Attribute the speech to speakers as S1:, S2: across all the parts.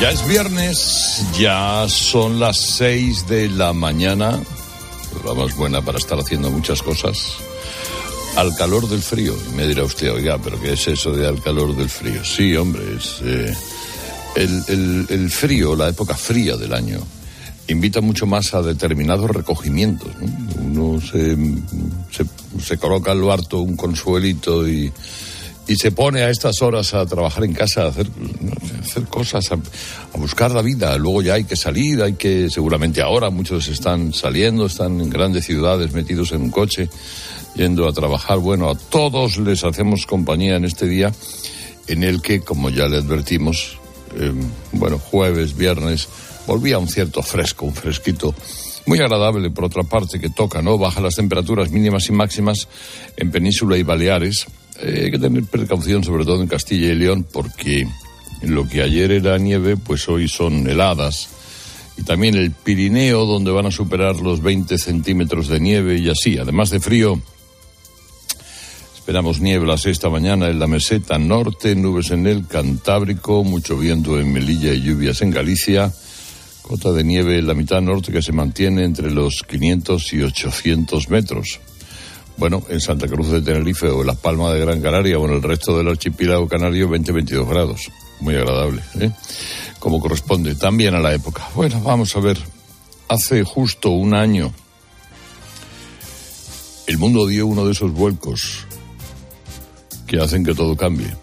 S1: Ya es viernes, ya son las seis de la mañana, la más buena para estar haciendo muchas cosas. Al calor del frío, me dirá usted, oiga, pero ¿qué es eso de al calor del frío? Sí, hombre, es eh, el, frío, la época fría del año, invita mucho más a determinados recogimientos. ¿no? Uno se coloca al lo harto un consuelito y y se pone a estas horas a trabajar en casa, a hacer, cosas, a, buscar la vida. Luego ya hay que salir, hay que, seguramente ahora muchos están saliendo, están en grandes ciudades metidos en un coche, yendo a trabajar. Bueno, a todos les hacemos compañía en este día en el que, como ya le advertimos, eh, bueno, jueves, viernes, volvía un cierto fresco, un fresquito muy agradable, por otra parte, que toca, ¿no? Baja las temperaturas mínimas y máximas en Península y Baleares. Eh, hay que tener precaución, sobre todo en Castilla y León, porque lo que ayer era nieve, pues hoy son heladas. Y también el Pirineo, donde van a superar los 20 centímetros de nieve y así. Además de frío, esperamos nieblas esta mañana en la meseta norte, nubes en el Cantábrico, mucho viento en Melilla y lluvias en Galicia. Cota de nieve en la mitad norte que se mantiene entre los 500 y 800 metros. Bueno, en Santa Cruz de Tenerife o en Las Palmas de Gran Canaria o en el resto del archipiélago canario 20-22 grados. Muy agradable, ¿eh? Como corresponde también a la época. Bueno, vamos a ver. Hace justo un año el mundo dio uno de esos vuelcos que hacen que todo cambie.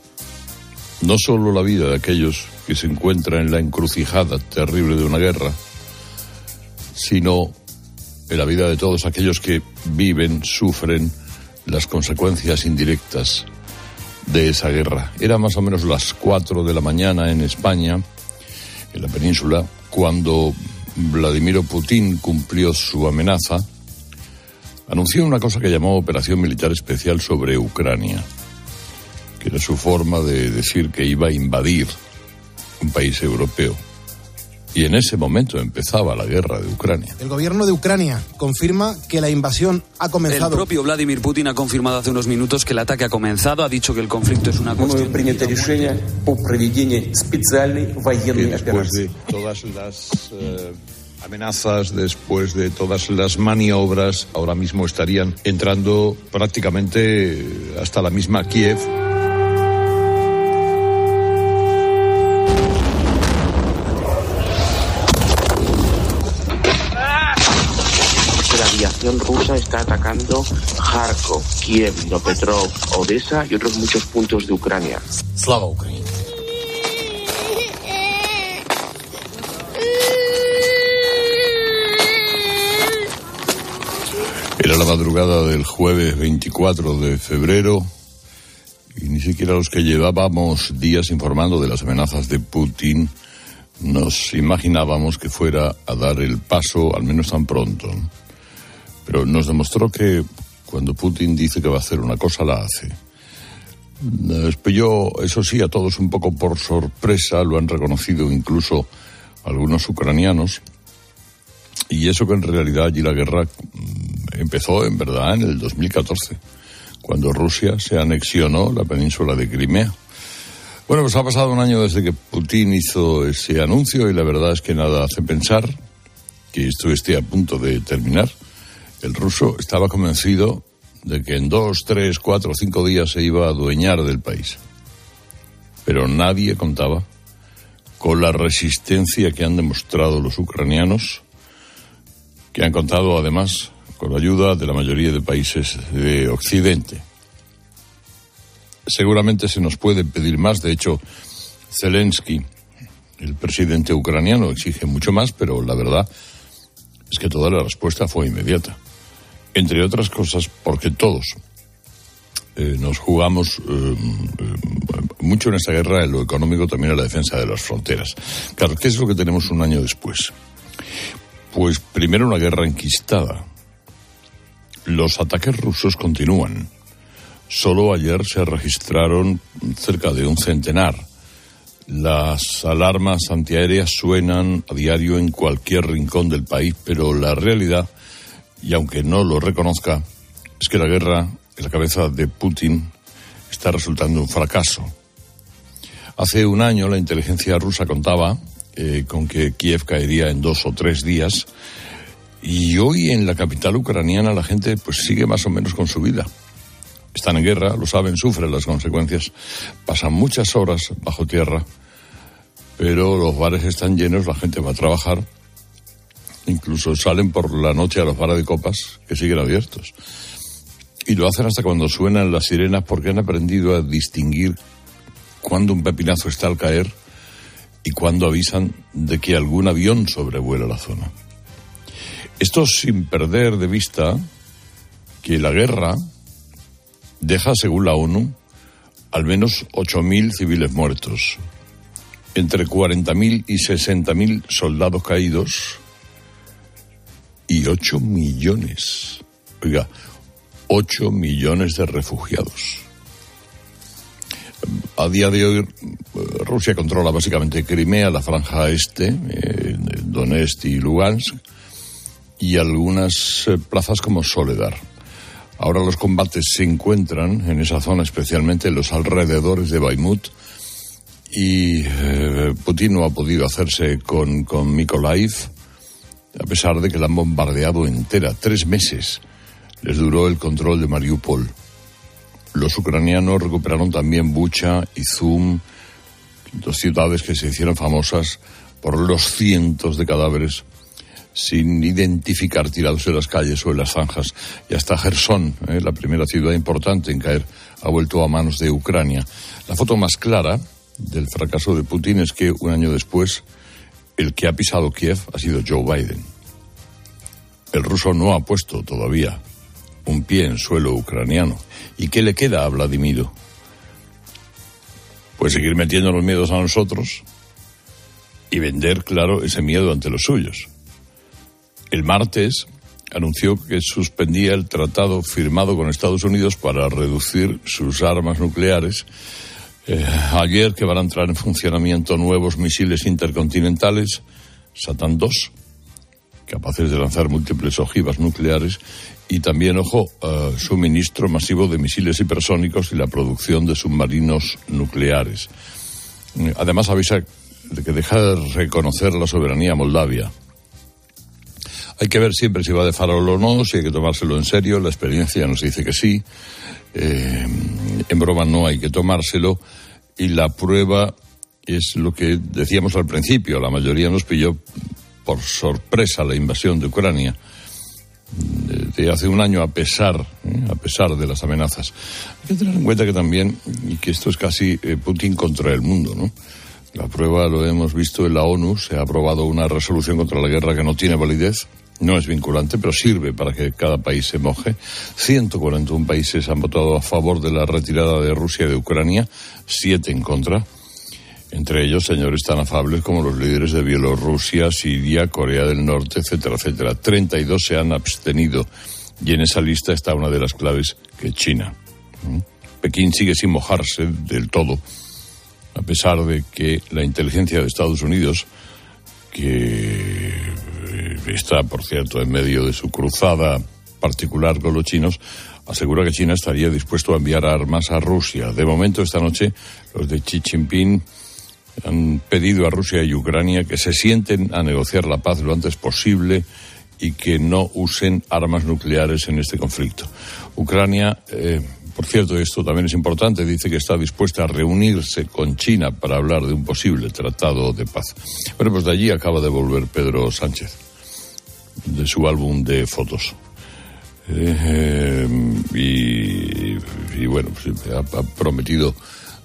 S1: No solo la vida de aquellos que se encuentran en la encrucijada terrible de una guerra, sino en la vida de todos aquellos que viven, sufren las consecuencias indirectas de esa guerra. Era más o menos las 4 de la mañana en España, en la península, cuando Vladimiro Putin cumplió su amenaza, anunció una cosa que llamó Operación Militar Especial sobre Ucrania, que era su forma de decir que iba a invadir un país europeo. Y en ese momento empezaba la guerra de Ucrania.
S2: El gobierno de Ucrania confirma que la invasión ha comenzado.
S3: El propio Vladimir Putin ha confirmado hace unos minutos que el ataque ha comenzado. Ha dicho que el conflicto es una cuestión.
S1: Y después de todas las eh, amenazas, después de todas las maniobras, ahora mismo estarían entrando prácticamente hasta la misma Kiev.
S4: Aviación rusa está atacando Kharkov, Kiev, Dnipropetrovsk, Odessa y otros muchos puntos de Ucrania.
S5: Slava Ucrania.
S1: Era la madrugada del jueves 24 de febrero y ni siquiera los que llevábamos días informando de las amenazas de Putin nos imaginábamos que fuera a dar el paso, al menos tan pronto. Pero nos demostró que cuando Putin dice que va a hacer una cosa, la hace. Nos pilló, eso sí, a todos un poco por sorpresa, lo han reconocido incluso algunos ucranianos. Y eso que en realidad allí la guerra empezó en verdad en el 2014, cuando Rusia se anexionó la península de Crimea. Bueno, pues ha pasado un año desde que Putin hizo ese anuncio y la verdad es que nada hace pensar que esto esté a punto de terminar. El ruso estaba convencido de que en dos, tres, cuatro, cinco días se iba a adueñar del país. Pero nadie contaba con la resistencia que han demostrado los ucranianos, que han contado además con la ayuda de la mayoría de países de Occidente. Seguramente se nos puede pedir más, de hecho, Zelensky, el presidente ucraniano, exige mucho más, pero la verdad es que toda la respuesta fue inmediata. Entre otras cosas, porque todos eh, nos jugamos eh, mucho en esta guerra, en lo económico, también en la defensa de las fronteras. ¿qué es lo que tenemos un año después? Pues primero una guerra enquistada. Los ataques rusos continúan. Solo ayer se registraron cerca de un centenar. Las alarmas antiaéreas suenan a diario en cualquier rincón del país, pero la realidad, y aunque no lo reconozca, es que la guerra en la cabeza de Putin está resultando un fracaso. Hace un año la inteligencia rusa contaba eh, con que Kiev caería en dos o tres días y hoy en la capital ucraniana la gente pues sigue más o menos con su vida. Están en guerra, lo saben, sufren las consecuencias, pasan muchas horas bajo tierra, pero los bares están llenos, la gente va a trabajar, incluso salen por la noche a los bares de copas que siguen abiertos. Y lo hacen hasta cuando suenan las sirenas porque han aprendido a distinguir cuándo un pepinazo está al caer y cuándo avisan de que algún avión sobrevuela la zona. Esto sin perder de vista que la guerra deja, según la ONU, al menos 8.000 civiles muertos, entre 40.000 y 60.000 soldados caídos y 8 millones. Oiga, 8 millones de refugiados. A día de hoy, Rusia controla básicamente Crimea, la franja este, eh, Donetsk y Lugansk, y algunas eh, plazas como Soledar. Ahora los combates se encuentran en esa zona, especialmente en los alrededores de Baimut, y eh, Putin no ha podido hacerse con, con a pesar de que la han bombardeado entera, tres meses les duró el control de Mariupol. Los ucranianos recuperaron también Bucha, y Zum, dos ciudades que se hicieron famosas por los cientos de cadáveres sin identificar tirados en las calles o en las zanjas. Y hasta Gerson, eh, la primera ciudad importante en caer, ha vuelto a manos de Ucrania. La foto más clara del fracaso de Putin es que un año después el que ha pisado Kiev ha sido Joe Biden. El ruso no ha puesto todavía un pie en suelo ucraniano. ¿Y qué le queda a Vladimiro? Pues seguir metiendo los miedos a nosotros y vender, claro, ese miedo ante los suyos. El martes anunció que suspendía el tratado firmado con Estados Unidos para reducir sus armas nucleares. Eh, ayer que van a entrar en funcionamiento nuevos misiles intercontinentales, Satan 2, capaces de lanzar múltiples ojivas nucleares, y también, ojo, eh, suministro masivo de misiles hipersónicos y la producción de submarinos nucleares. Además, avisa de que deja de reconocer la soberanía Moldavia. Hay que ver siempre si va de farol o no, si hay que tomárselo en serio. La experiencia nos dice que sí. Eh, en broma no hay que tomárselo. Y la prueba es lo que decíamos al principio. La mayoría nos pilló por sorpresa la invasión de Ucrania de hace un año a pesar, ¿eh? a pesar de las amenazas. Hay que tener en cuenta que también, que esto es casi eh, Putin contra el mundo, ¿no? La prueba lo hemos visto en la ONU, se ha aprobado una resolución contra la guerra que no tiene validez, no es vinculante, pero sirve para que cada país se moje. 141 países han votado a favor de la retirada de Rusia de Ucrania, siete en contra. Entre ellos, señores tan afables como los líderes de Bielorrusia, Siria, Corea del Norte, etcétera, etcétera. 32 se han abstenido y en esa lista está una de las claves que China. ¿Mm? Pekín sigue sin mojarse del todo, a pesar de que la inteligencia de Estados Unidos, que está, por cierto, en medio de su cruzada particular con los chinos, asegura que China estaría dispuesto a enviar armas a Rusia. De momento, esta noche, los de Xi Jinping han pedido a Rusia y Ucrania que se sienten a negociar la paz lo antes posible y que no usen armas nucleares en este conflicto. Ucrania, eh, por cierto, esto también es importante, dice que está dispuesta a reunirse con China para hablar de un posible tratado de paz. Bueno, pues de allí acaba de volver Pedro Sánchez, de su álbum de fotos. Eh, y, bueno, pues, ha prometido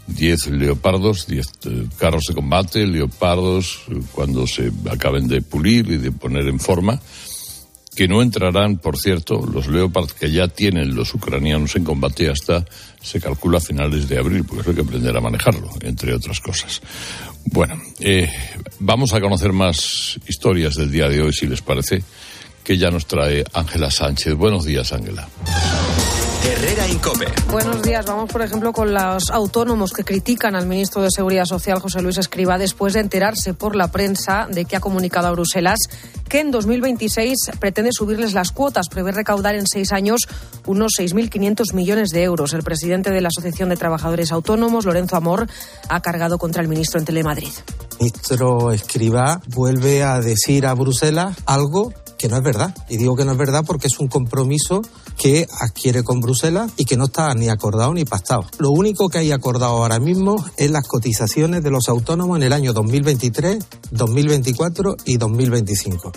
S1: 10 leopardos, 10 eh, carros de combate, leopardos, eh, cuando se acaben de pulir y de poner en forma. que no entrarán, por cierto, los Leopard que ya tienen los ucranianos en combate hasta, se calcula, a finales de abril, porque hay que aprender a manejarlo, entre otras cosas. Bueno, eh, vamos a conocer más historias del día de hoy, si les parece, que ya nos trae Ángela Sánchez. Buenos días, Ángela.
S6: Herrera Incope.
S5: Buenos días. Vamos, por ejemplo, con los autónomos que critican al ministro de Seguridad Social, José Luis Escriba, después de enterarse por la prensa de que ha comunicado a Bruselas que en 2026 pretende subirles las cuotas, prevé recaudar en seis años unos 6.500 millones de euros. El presidente de la Asociación de Trabajadores Autónomos, Lorenzo Amor, ha cargado contra el ministro en Telemadrid.
S7: El ministro Escriba vuelve a decir a Bruselas algo que no es verdad. Y digo que no es verdad porque es un compromiso que adquiere con Bruselas y que no está ni acordado ni pactado. Lo único que hay acordado ahora mismo es las cotizaciones de los autónomos en el año 2023, 2024 y 2025.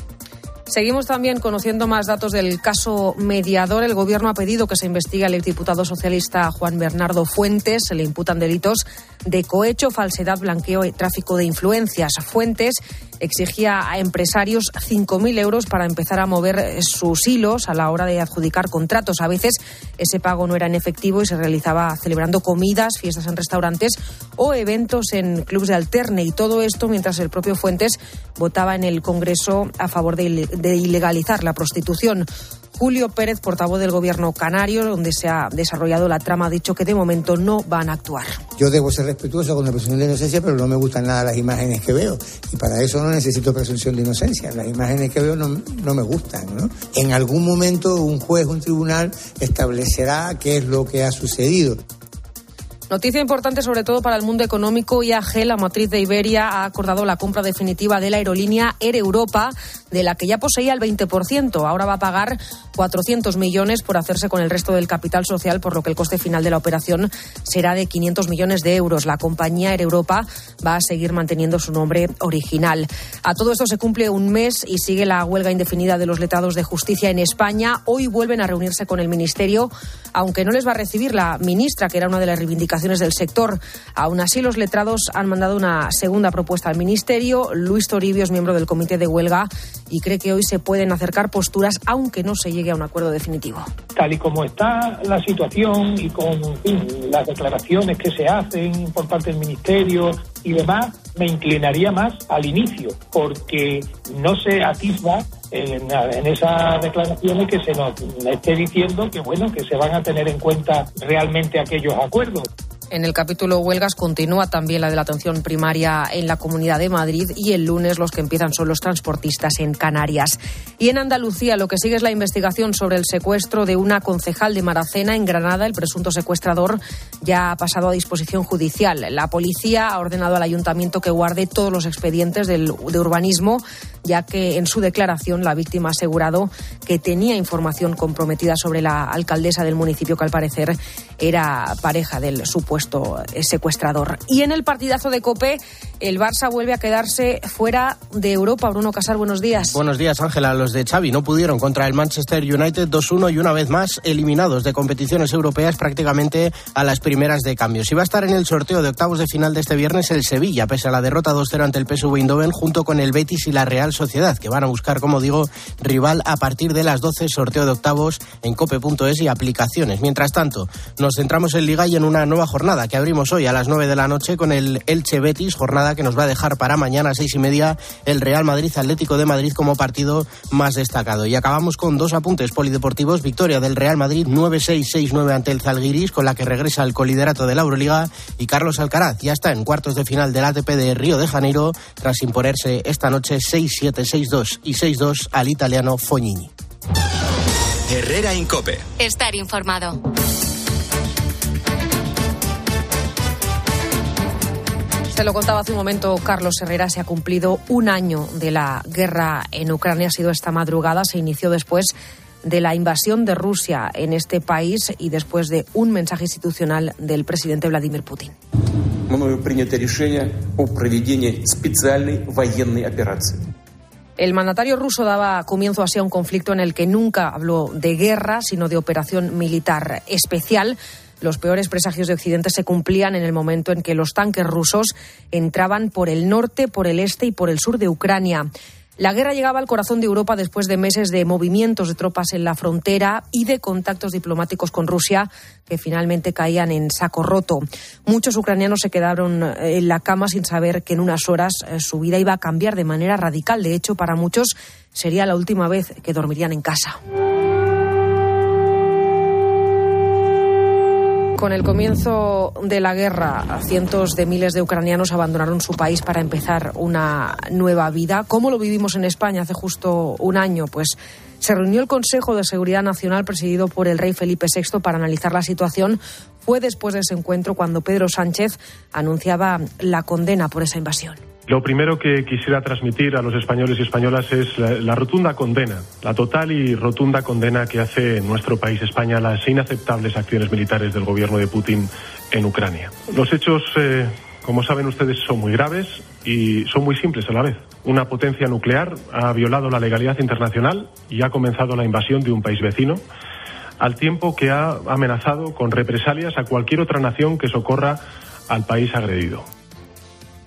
S5: Seguimos también conociendo más datos del caso mediador. El Gobierno ha pedido que se investigue al exdiputado socialista Juan Bernardo Fuentes. Se le imputan delitos de cohecho, falsedad, blanqueo y tráfico de influencias. Fuentes exigía a empresarios 5.000 euros para empezar a mover sus hilos a la hora de adjudicar contratos. A veces ese pago no era en efectivo y se realizaba celebrando comidas, fiestas en restaurantes o eventos en clubes de alterne. Y todo esto mientras el propio Fuentes votaba en el Congreso a favor de, de ilegalizar la prostitución. Julio Pérez, portavoz del Gobierno canario, donde se ha desarrollado la trama, ha dicho que de momento no van a actuar.
S8: Yo debo ser respetuoso con la presunción de inocencia, pero no me gustan nada las imágenes que veo. Y para eso no necesito presunción de inocencia. Las imágenes que veo no, no me gustan. En algún momento un juez, un tribunal establecerá qué es lo que ha sucedido.
S5: Noticia importante sobre todo para el mundo económico. IAG, la matriz de Iberia, ha acordado la compra definitiva de la aerolínea Air Europa, de la que ya poseía el 20%. Ahora va a pagar 400 millones por hacerse con el resto del capital social, por lo que el coste final de la operación será de 500 millones de euros. La compañía Air Europa va a seguir manteniendo su nombre original. A todo esto se cumple un mes y sigue la huelga indefinida de los letrados de justicia en España. Hoy vuelven a reunirse con el Ministerio, aunque no les va a recibir la ministra, que era una de las reivindicaciones del sector. Aún así, los letrados han mandado una segunda propuesta al Ministerio. Luis Toribio es miembro del comité de huelga y cree que hoy se pueden acercar posturas, aunque no se llegue a un acuerdo definitivo.
S9: Tal y como está la situación y con las declaraciones que se hacen por parte del Ministerio y demás, me inclinaría más al inicio, porque no se atisba en, en, esas declaraciones que se nos esté diciendo que bueno que se van a tener en cuenta realmente aquellos acuerdos.
S5: En el capítulo huelgas continúa también la de la atención primaria en la Comunidad de Madrid y el lunes los que empiezan son los transportistas en Canarias. Y en Andalucía lo que sigue es la investigación sobre el secuestro de una concejal de Maracena en Granada. El presunto secuestrador ya ha pasado a disposición judicial. La policía ha ordenado al ayuntamiento que guarde todos los expedientes del, de urbanismo, ya que en su declaración la víctima ha asegurado que tenía información comprometida sobre la alcaldesa del municipio que al parecer era pareja del supuesto secuestrador. Y en el partidazo de Cope, el Barça vuelve a quedarse fuera de Europa. Bruno Casar, buenos días.
S10: Buenos días, Ángela. Los de Xavi no pudieron contra el Manchester United 2-1 y una vez más eliminados de competiciones europeas prácticamente a las primeras de cambios. Y va a estar en el sorteo de octavos de final de este viernes el Sevilla, pese a la derrota 2-0 ante el PSV Eindhoven, junto con el Betis y la Real Sociedad, que van a buscar, como digo, rival a partir de las 12, sorteo de octavos en cope.es y aplicaciones. Mientras tanto, nos centramos en Liga y en una nueva jornada que abrimos hoy a las 9 de la noche con el Elche Betis, jornada que nos va a dejar para mañana a seis y media el Real Madrid Atlético de Madrid como partido más destacado. Y acabamos con dos apuntes polideportivos. Victoria del Real Madrid 9-6-6-9 ante el Zalgiris, con la que regresa al coliderato de la Euroliga. Y Carlos Alcaraz ya está en cuartos de final del ATP de Río de Janeiro, tras imponerse esta noche 6-7, 6-2 y 6-2 al italiano Fognini.
S6: Herrera Incope.
S11: Estar informado.
S5: Se lo contaba hace un momento Carlos Herrera, se ha cumplido un año de la guerra en Ucrania, ha sido esta madrugada, se inició después de la invasión de Rusia en este país y después de un mensaje institucional del presidente Vladimir Putin. El mandatario ruso daba comienzo así a un conflicto en el que nunca habló de guerra, sino de operación militar especial los peores presagios de Occidente se cumplían en el momento en que los tanques rusos entraban por el norte, por el este y por el sur de Ucrania. La guerra llegaba al corazón de Europa después de meses de movimientos de tropas en la frontera y de contactos diplomáticos con Rusia que finalmente caían en saco roto. Muchos ucranianos se quedaron eh, en la cama sin saber que en unas horas eh, su vida iba a cambiar de manera radical. De hecho, para muchos sería la última vez que dormirían en casa. Con el comienzo de la guerra, cientos de miles de ucranianos abandonaron su país para empezar una nueva vida. ¿Cómo lo vivimos en España hace justo un año? Pues se reunió el Consejo de Seguridad Nacional presidido por el rey Felipe VI para analizar la situación. Fue después de ese encuentro cuando Pedro Sánchez anunciaba la condena por esa invasión.
S12: Lo primero que quisiera transmitir a los españoles y españolas es la, rotunda condena, la total y rotunda condena que hace nuestro país, España, las inaceptables acciones militares del gobierno de Putin en Ucrania. Los hechos, eh, como saben ustedes, son muy graves y son muy simples a la vez. Una potencia nuclear ha violado la legalidad internacional y ha comenzado la invasión de un país vecino al tiempo que ha amenazado con represalias a cualquier otra nación que socorra al país agredido.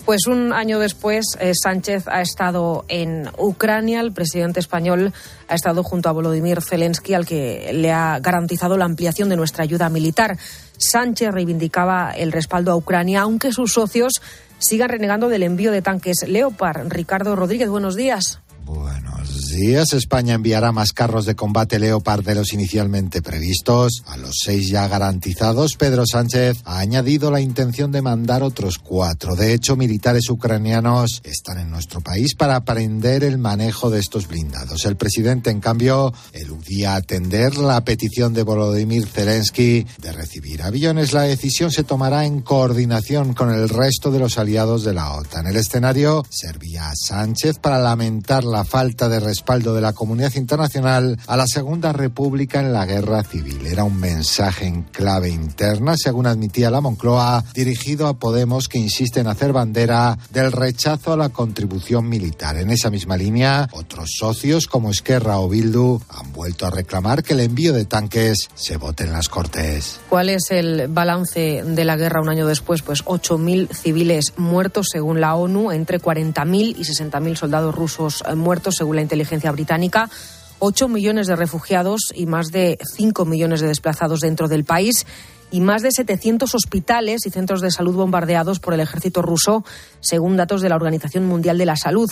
S5: Pues un año después, eh, Sánchez ha estado en Ucrania. El presidente español ha estado junto a Volodymyr Zelensky, al que le ha garantizado la ampliación de nuestra ayuda militar. Sánchez reivindicaba el respaldo a Ucrania, aunque sus socios sigan renegando del envío de tanques Leopard. Ricardo Rodríguez, buenos días.
S13: Buenos días. España enviará más carros de combate Leopard de los inicialmente previstos. A los seis ya garantizados, Pedro Sánchez ha añadido la intención de mandar otros cuatro. De hecho, militares ucranianos están en nuestro país para aprender el manejo de estos blindados. El presidente, en cambio, eludía atender la petición de Volodymyr Zelensky de recibir aviones. La decisión se tomará en coordinación con el resto de los aliados de la OTAN. El escenario servía a Sánchez para lamentar la la falta de respaldo de la comunidad internacional a la Segunda República en la guerra civil. Era un mensaje en clave interna, según admitía la Moncloa, dirigido a Podemos que insiste en hacer bandera del rechazo a la contribución militar. En esa misma línea, otros socios como Esquerra o Bildu han vuelto a reclamar que el envío de tanques se vote en las Cortes.
S5: ¿Cuál es el balance de la guerra un año después? Pues 8.000 civiles muertos según la ONU, entre 40.000 y 60.000 soldados rusos muertos según la inteligencia británica. 8 millones de refugiados y más de 5 millones de desplazados dentro del país y más de 700 hospitales y centros de salud bombardeados por el ejército ruso, según datos de la Organización Mundial de la Salud.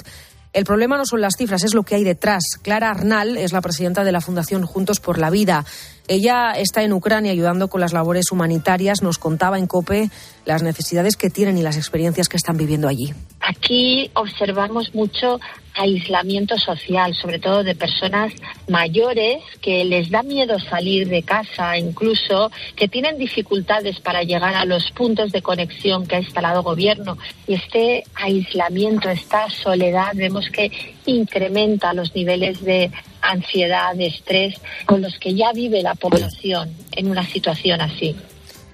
S5: El problema no son las cifras, es lo que hay detrás. Clara Arnal es la presidenta de la Fundación Juntos por la Vida. Ella está en Ucrania ayudando con las labores humanitarias. Nos contaba en COPE las necesidades que tienen y las experiencias que están viviendo allí.
S14: Aquí observamos mucho aislamiento social, sobre todo de personas mayores que les da miedo salir de casa, incluso que tienen dificultades para llegar a los puntos de conexión que ha instalado gobierno. Y este aislamiento, esta soledad, vemos que incrementa los niveles de ansiedad, estrés con los que ya vive la población en una situación así.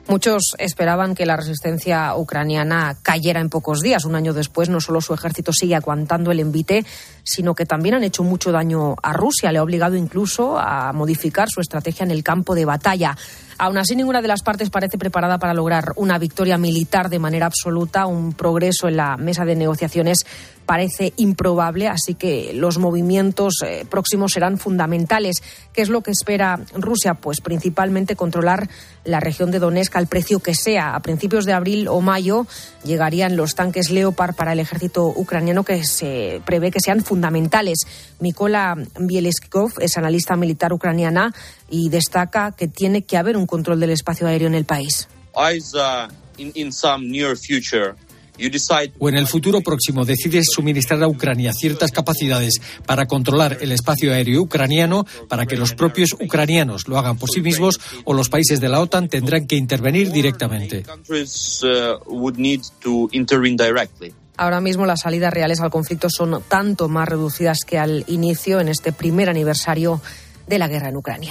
S5: Muchos esperaban que la resistencia ucraniana cayera en pocos días. Un año después, no solo su ejército sigue aguantando el envite, sino que también han hecho mucho daño a Rusia. Le ha obligado incluso a modificar su estrategia en el campo de batalla. Aún así, ninguna de las partes parece preparada para lograr una victoria militar de manera absoluta. Un progreso en la mesa de negociaciones parece improbable, así que los movimientos eh, próximos serán fundamentales. ¿Qué es lo que espera Rusia? Pues principalmente controlar la región de Donetsk al precio que sea. A principios de abril o mayo llegarían los tanques Leopard para el ejército ucraniano que se prevé que sean fundamentales. Mikola Bieleskov es analista militar ucraniana y destaca que tiene que haber un control del espacio aéreo en el país.
S15: O en el futuro próximo decides suministrar a Ucrania ciertas capacidades para controlar el espacio aéreo ucraniano, para que los propios ucranianos lo hagan por sí mismos, o los países de la OTAN tendrán que intervenir directamente.
S5: Ahora mismo las salidas reales al conflicto son tanto más reducidas que al inicio en este primer aniversario de la guerra en Ucrania.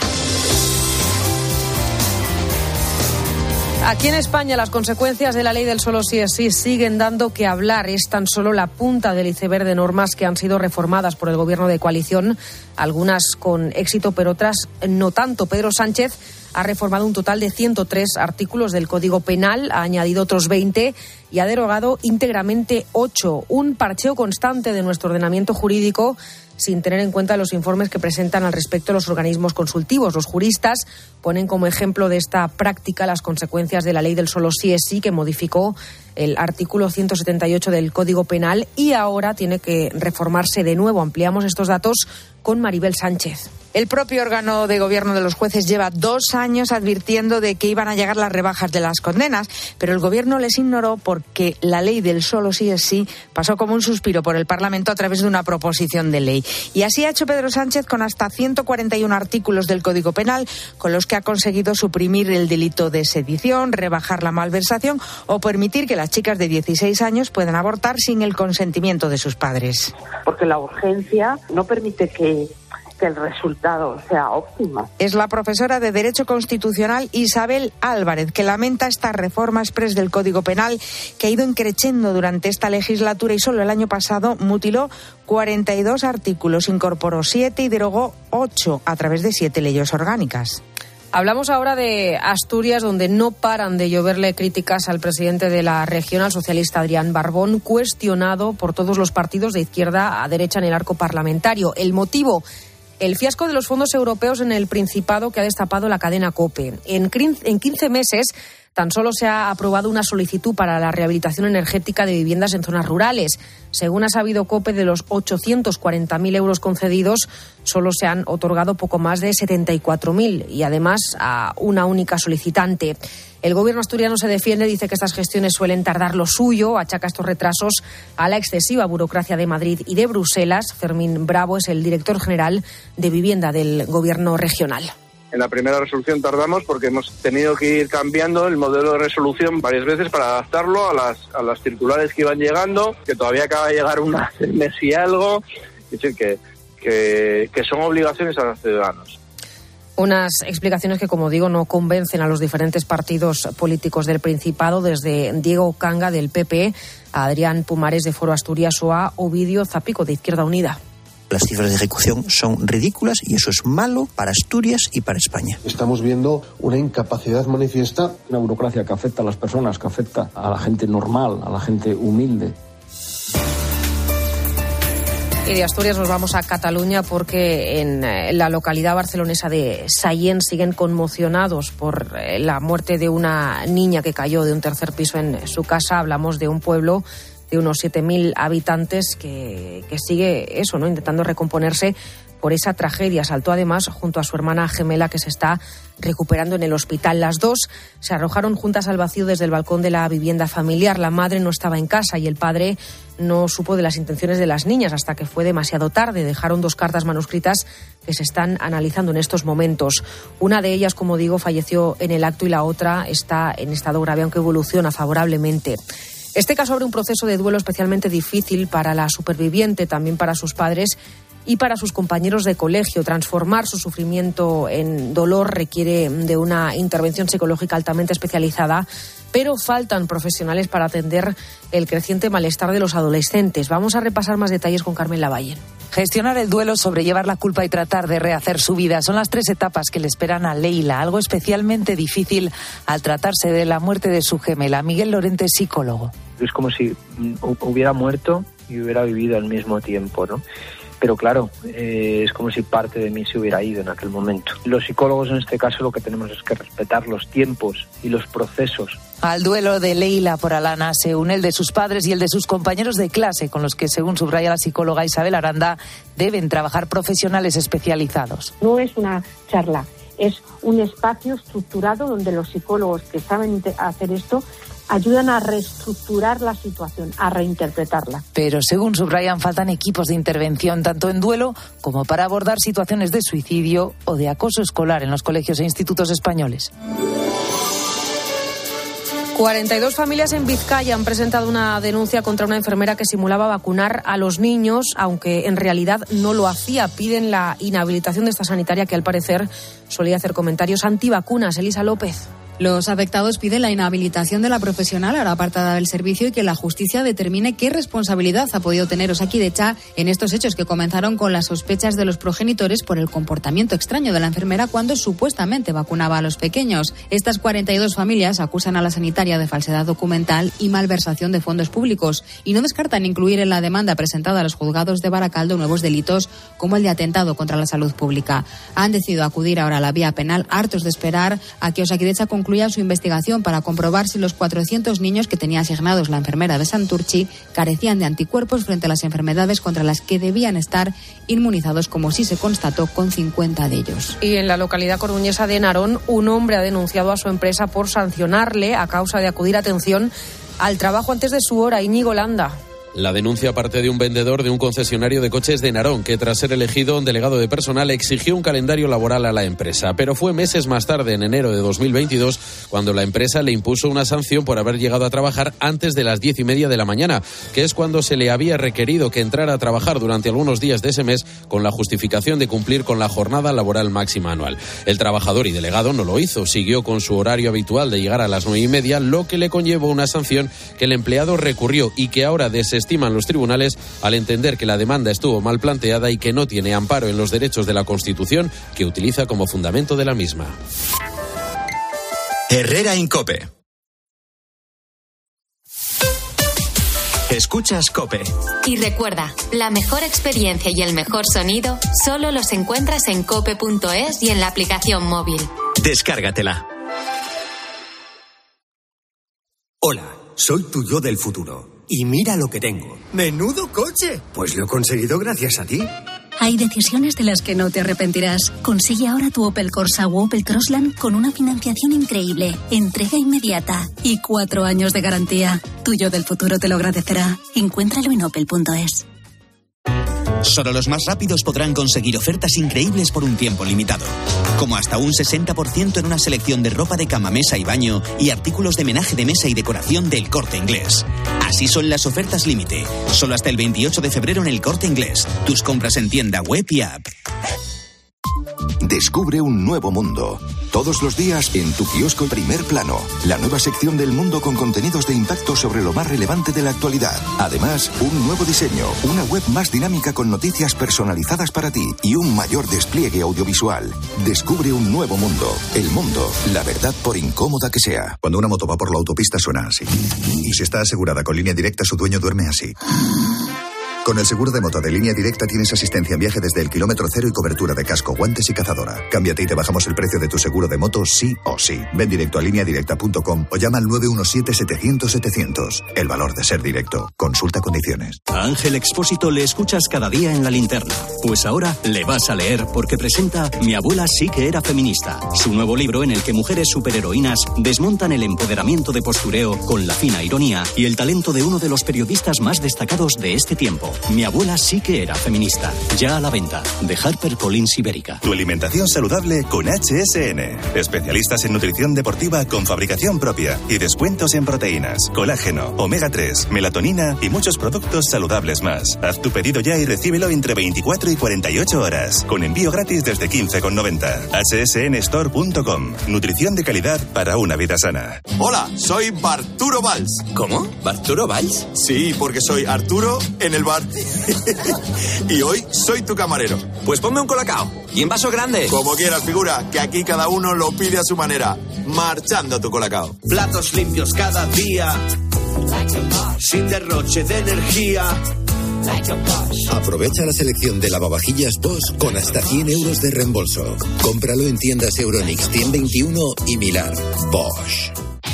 S5: Aquí en España las consecuencias de la ley del solo sí es sí siguen dando que hablar. Es tan solo la punta del iceberg de normas que han sido reformadas por el gobierno de coalición, algunas con éxito, pero otras no tanto. Pedro Sánchez ha reformado un total de 103 artículos del Código Penal, ha añadido otros 20 y ha derogado íntegramente 8. Un parcheo constante de nuestro ordenamiento jurídico sin tener en cuenta los informes que presentan al respecto los organismos consultivos. Los juristas ponen como ejemplo de esta práctica las consecuencias de la ley del solo sí es sí, que modificó el artículo 178 del Código Penal y ahora tiene que reformarse de nuevo. Ampliamos estos datos con Maribel Sánchez.
S16: El propio órgano de gobierno de los jueces lleva dos años advirtiendo de que iban a llegar las rebajas de las condenas, pero el gobierno les ignoró porque la ley del solo sí es sí pasó como un suspiro por el Parlamento a través de una proposición de ley. Y así ha hecho Pedro Sánchez con hasta 141 artículos del Código Penal, con los que ha conseguido suprimir el delito de sedición, rebajar la malversación o permitir que las chicas de 16 años puedan abortar sin el consentimiento de sus padres.
S17: Porque la urgencia no permite que que el resultado sea óptimo.
S16: Es la profesora de Derecho Constitucional Isabel Álvarez, que lamenta esta reforma express del Código Penal que ha ido increciendo durante esta legislatura y solo el año pasado mutiló 42 artículos, incorporó 7 y derogó 8 a través de siete leyes orgánicas.
S5: Hablamos ahora de Asturias, donde no paran de lloverle críticas al presidente de la región, al socialista Adrián Barbón, cuestionado por todos los partidos de izquierda a derecha en el arco parlamentario. El motivo el fiasco de los fondos europeos en el Principado que ha destapado la cadena COPE. En 15 meses Tan solo se ha aprobado una solicitud para la rehabilitación energética de viviendas en zonas rurales. Según ha sabido COPE, de los 840.000 euros concedidos, solo se han otorgado poco más de 74.000 y además a una única solicitante. El gobierno asturiano se defiende, dice que estas gestiones suelen tardar lo suyo, achaca estos retrasos a la excesiva burocracia de Madrid y de Bruselas. Fermín Bravo es el director general de vivienda del gobierno regional.
S18: En la primera resolución tardamos porque hemos tenido que ir cambiando el modelo de resolución varias veces para adaptarlo a las, a las circulares que iban llegando, que todavía acaba de llegar una mes y algo, es decir, que, que, que son obligaciones a los ciudadanos.
S5: Unas explicaciones que, como digo, no convencen a los diferentes partidos políticos del Principado, desde Diego Canga del PP a Adrián Pumares de Foro Asturias o a Ovidio Zapico de Izquierda Unida.
S19: Las cifras de ejecución son ridículas y eso es malo para Asturias y para España.
S20: Estamos viendo una incapacidad manifiesta, una burocracia que afecta a las personas, que afecta a la gente normal, a la gente humilde.
S5: Y de Asturias nos vamos a Cataluña porque en eh, la localidad barcelonesa de Sallén siguen conmocionados por eh, la muerte de una niña que cayó de un tercer piso en su casa. Hablamos de un pueblo de unos 7.000 habitantes que, que sigue eso, ¿no? Intentando recomponerse por esa tragedia. Saltó además junto a su hermana gemela que se está recuperando en el hospital. Las dos se arrojaron juntas al vacío desde el balcón de la vivienda familiar. La madre no estaba en casa y el padre no supo de las intenciones de las niñas hasta que fue demasiado tarde. Dejaron dos cartas manuscritas que se están analizando en estos momentos. Una de ellas, como digo, falleció en el acto y la otra está en estado grave, aunque evoluciona favorablemente. Este caso abre un proceso de duelo especialmente difícil para la superviviente, también para sus padres y para sus compañeros de colegio. Transformar su sufrimiento en dolor requiere de una intervención psicológica altamente especializada, pero faltan profesionales para atender el creciente malestar de los adolescentes. Vamos a repasar más detalles con Carmen Lavalle.
S21: Gestionar el duelo, sobrellevar la culpa y tratar de rehacer su vida son las tres etapas que le esperan a Leila, algo especialmente difícil al tratarse de la muerte de su gemela. Miguel Lorente, psicólogo.
S22: Es como si hubiera muerto y hubiera vivido al mismo tiempo, ¿no? Pero claro, eh, es como si parte de mí se hubiera ido en aquel momento. Los psicólogos en este caso lo que tenemos es que respetar los tiempos y los procesos.
S21: Al duelo de Leila por Alana se une el de sus padres y el de sus compañeros de clase, con los que, según subraya la psicóloga Isabel Aranda, deben trabajar profesionales especializados.
S23: No es una charla, es un espacio estructurado donde los psicólogos que saben hacer esto ayudan a reestructurar la situación, a reinterpretarla.
S21: Pero según subrayan, faltan equipos de intervención tanto en duelo como para abordar situaciones de suicidio o de acoso escolar en los colegios e institutos españoles.
S5: 42 familias en Vizcaya han presentado una denuncia contra una enfermera que simulaba vacunar a los niños, aunque en realidad no lo hacía. Piden la inhabilitación de esta sanitaria que al parecer solía hacer comentarios antivacunas. Elisa López.
S24: Los afectados piden la inhabilitación de la profesional ahora apartada del servicio y que la justicia determine qué responsabilidad ha podido tener Osakidecha en estos hechos que comenzaron con las sospechas de los progenitores por el comportamiento extraño de la enfermera cuando supuestamente vacunaba a los pequeños. Estas 42 familias acusan a la sanitaria de falsedad documental y malversación de fondos públicos y no descartan incluir en la demanda presentada a los juzgados de Baracaldo nuevos delitos como el de atentado contra la salud pública. Han decidido acudir ahora a la vía penal hartos de esperar a que Osakidecha concluya su investigación para comprobar si los 400 niños que tenía asignados la enfermera de Santurchi carecían de anticuerpos frente a las enfermedades contra las que debían estar inmunizados, como sí se constató con 50 de ellos.
S5: Y en la localidad coruñesa de Narón, un hombre ha denunciado a su empresa por sancionarle a causa de acudir atención al trabajo antes de su hora. Íñigo Landa.
S25: La denuncia parte de un vendedor de un concesionario de coches de Narón, que tras ser elegido un delegado de personal exigió un calendario laboral a la empresa. Pero fue meses más tarde, en enero de 2022, cuando la empresa le impuso una sanción por haber llegado a trabajar antes de las diez y media de la mañana, que es cuando se le había requerido que entrara a trabajar durante algunos días de ese mes con la justificación de cumplir con la jornada laboral máxima anual. El trabajador y delegado no lo hizo, siguió con su horario habitual de llegar a las nueve y media, lo que le conllevó una sanción que el empleado recurrió y que ahora desde estiman los tribunales al entender que la demanda estuvo mal planteada y que no tiene amparo en los derechos de la Constitución que utiliza como fundamento de la misma.
S6: Herrera Incope. Escuchas Cope.
S11: Y recuerda, la mejor experiencia y el mejor sonido solo los encuentras en cope.es y en la aplicación móvil.
S6: Descárgatela.
S26: Hola, soy tu yo del futuro. Y mira lo que tengo. ¡Menudo coche! Pues lo he conseguido gracias a ti.
S27: Hay decisiones de las que no te arrepentirás. Consigue ahora tu Opel Corsa o Opel Crossland con una financiación increíble, entrega inmediata y cuatro años de garantía. Tuyo del futuro te lo agradecerá. Encuéntralo en opel.es.
S28: Solo los más rápidos podrán conseguir ofertas increíbles por un tiempo limitado. Como hasta un 60% en una selección de ropa de cama, mesa y baño y artículos de menaje de mesa y decoración del corte inglés. Así son las ofertas límite. Solo hasta el 28 de febrero en el corte inglés. Tus compras en tienda web y app.
S29: Descubre un nuevo mundo. Todos los días en tu kiosco Primer Plano, la nueva sección del mundo con contenidos de impacto sobre lo más relevante de la actualidad. Además, un nuevo diseño, una web más dinámica con noticias personalizadas para ti y un mayor despliegue audiovisual. Descubre un nuevo mundo. El mundo, la verdad por incómoda que sea.
S30: Cuando una moto va por la autopista suena así. Y si está asegurada con línea directa, su dueño duerme así. Con el seguro de moto de línea directa tienes asistencia en viaje desde el kilómetro cero y cobertura de casco, guantes y cazadora. Cámbiate y te bajamos el precio de tu seguro de moto sí o sí. Ven directo a lineadirecta.com o llama al 917-700-700. El valor de ser directo. Consulta condiciones.
S31: A Ángel Expósito le escuchas cada día en la linterna. Pues ahora le vas a leer porque presenta Mi abuela sí que era feminista. Su nuevo libro en el que mujeres superheroínas desmontan el empoderamiento de postureo con la fina ironía y el talento de uno de los periodistas más destacados de este tiempo. Mi abuela sí que era feminista. Ya a la venta. De HarperCollins Ibérica.
S32: Tu alimentación saludable con HSN. Especialistas en nutrición deportiva con fabricación propia y descuentos en proteínas, colágeno, omega 3, melatonina y muchos productos saludables más. Haz tu pedido ya y recíbelo entre 24 y 48 horas. Con envío gratis desde 15,90. hsnstore.com. Nutrición de calidad para una vida sana.
S33: Hola, soy Barturo Valls.
S34: ¿Cómo? ¿Barturo Valls?
S33: Sí, porque soy Arturo en el bar. y hoy soy tu camarero.
S34: Pues ponme un colacao. Y en vaso grande.
S33: Como quieras, figura, que aquí cada uno lo pide a su manera. Marchando tu colacao.
S35: Platos limpios cada día. Sin derroche de energía.
S36: Aprovecha la selección de lavavajillas Bosch con hasta 100 euros de reembolso. Cómpralo en tiendas Euronix 121 y Milar. Bosch.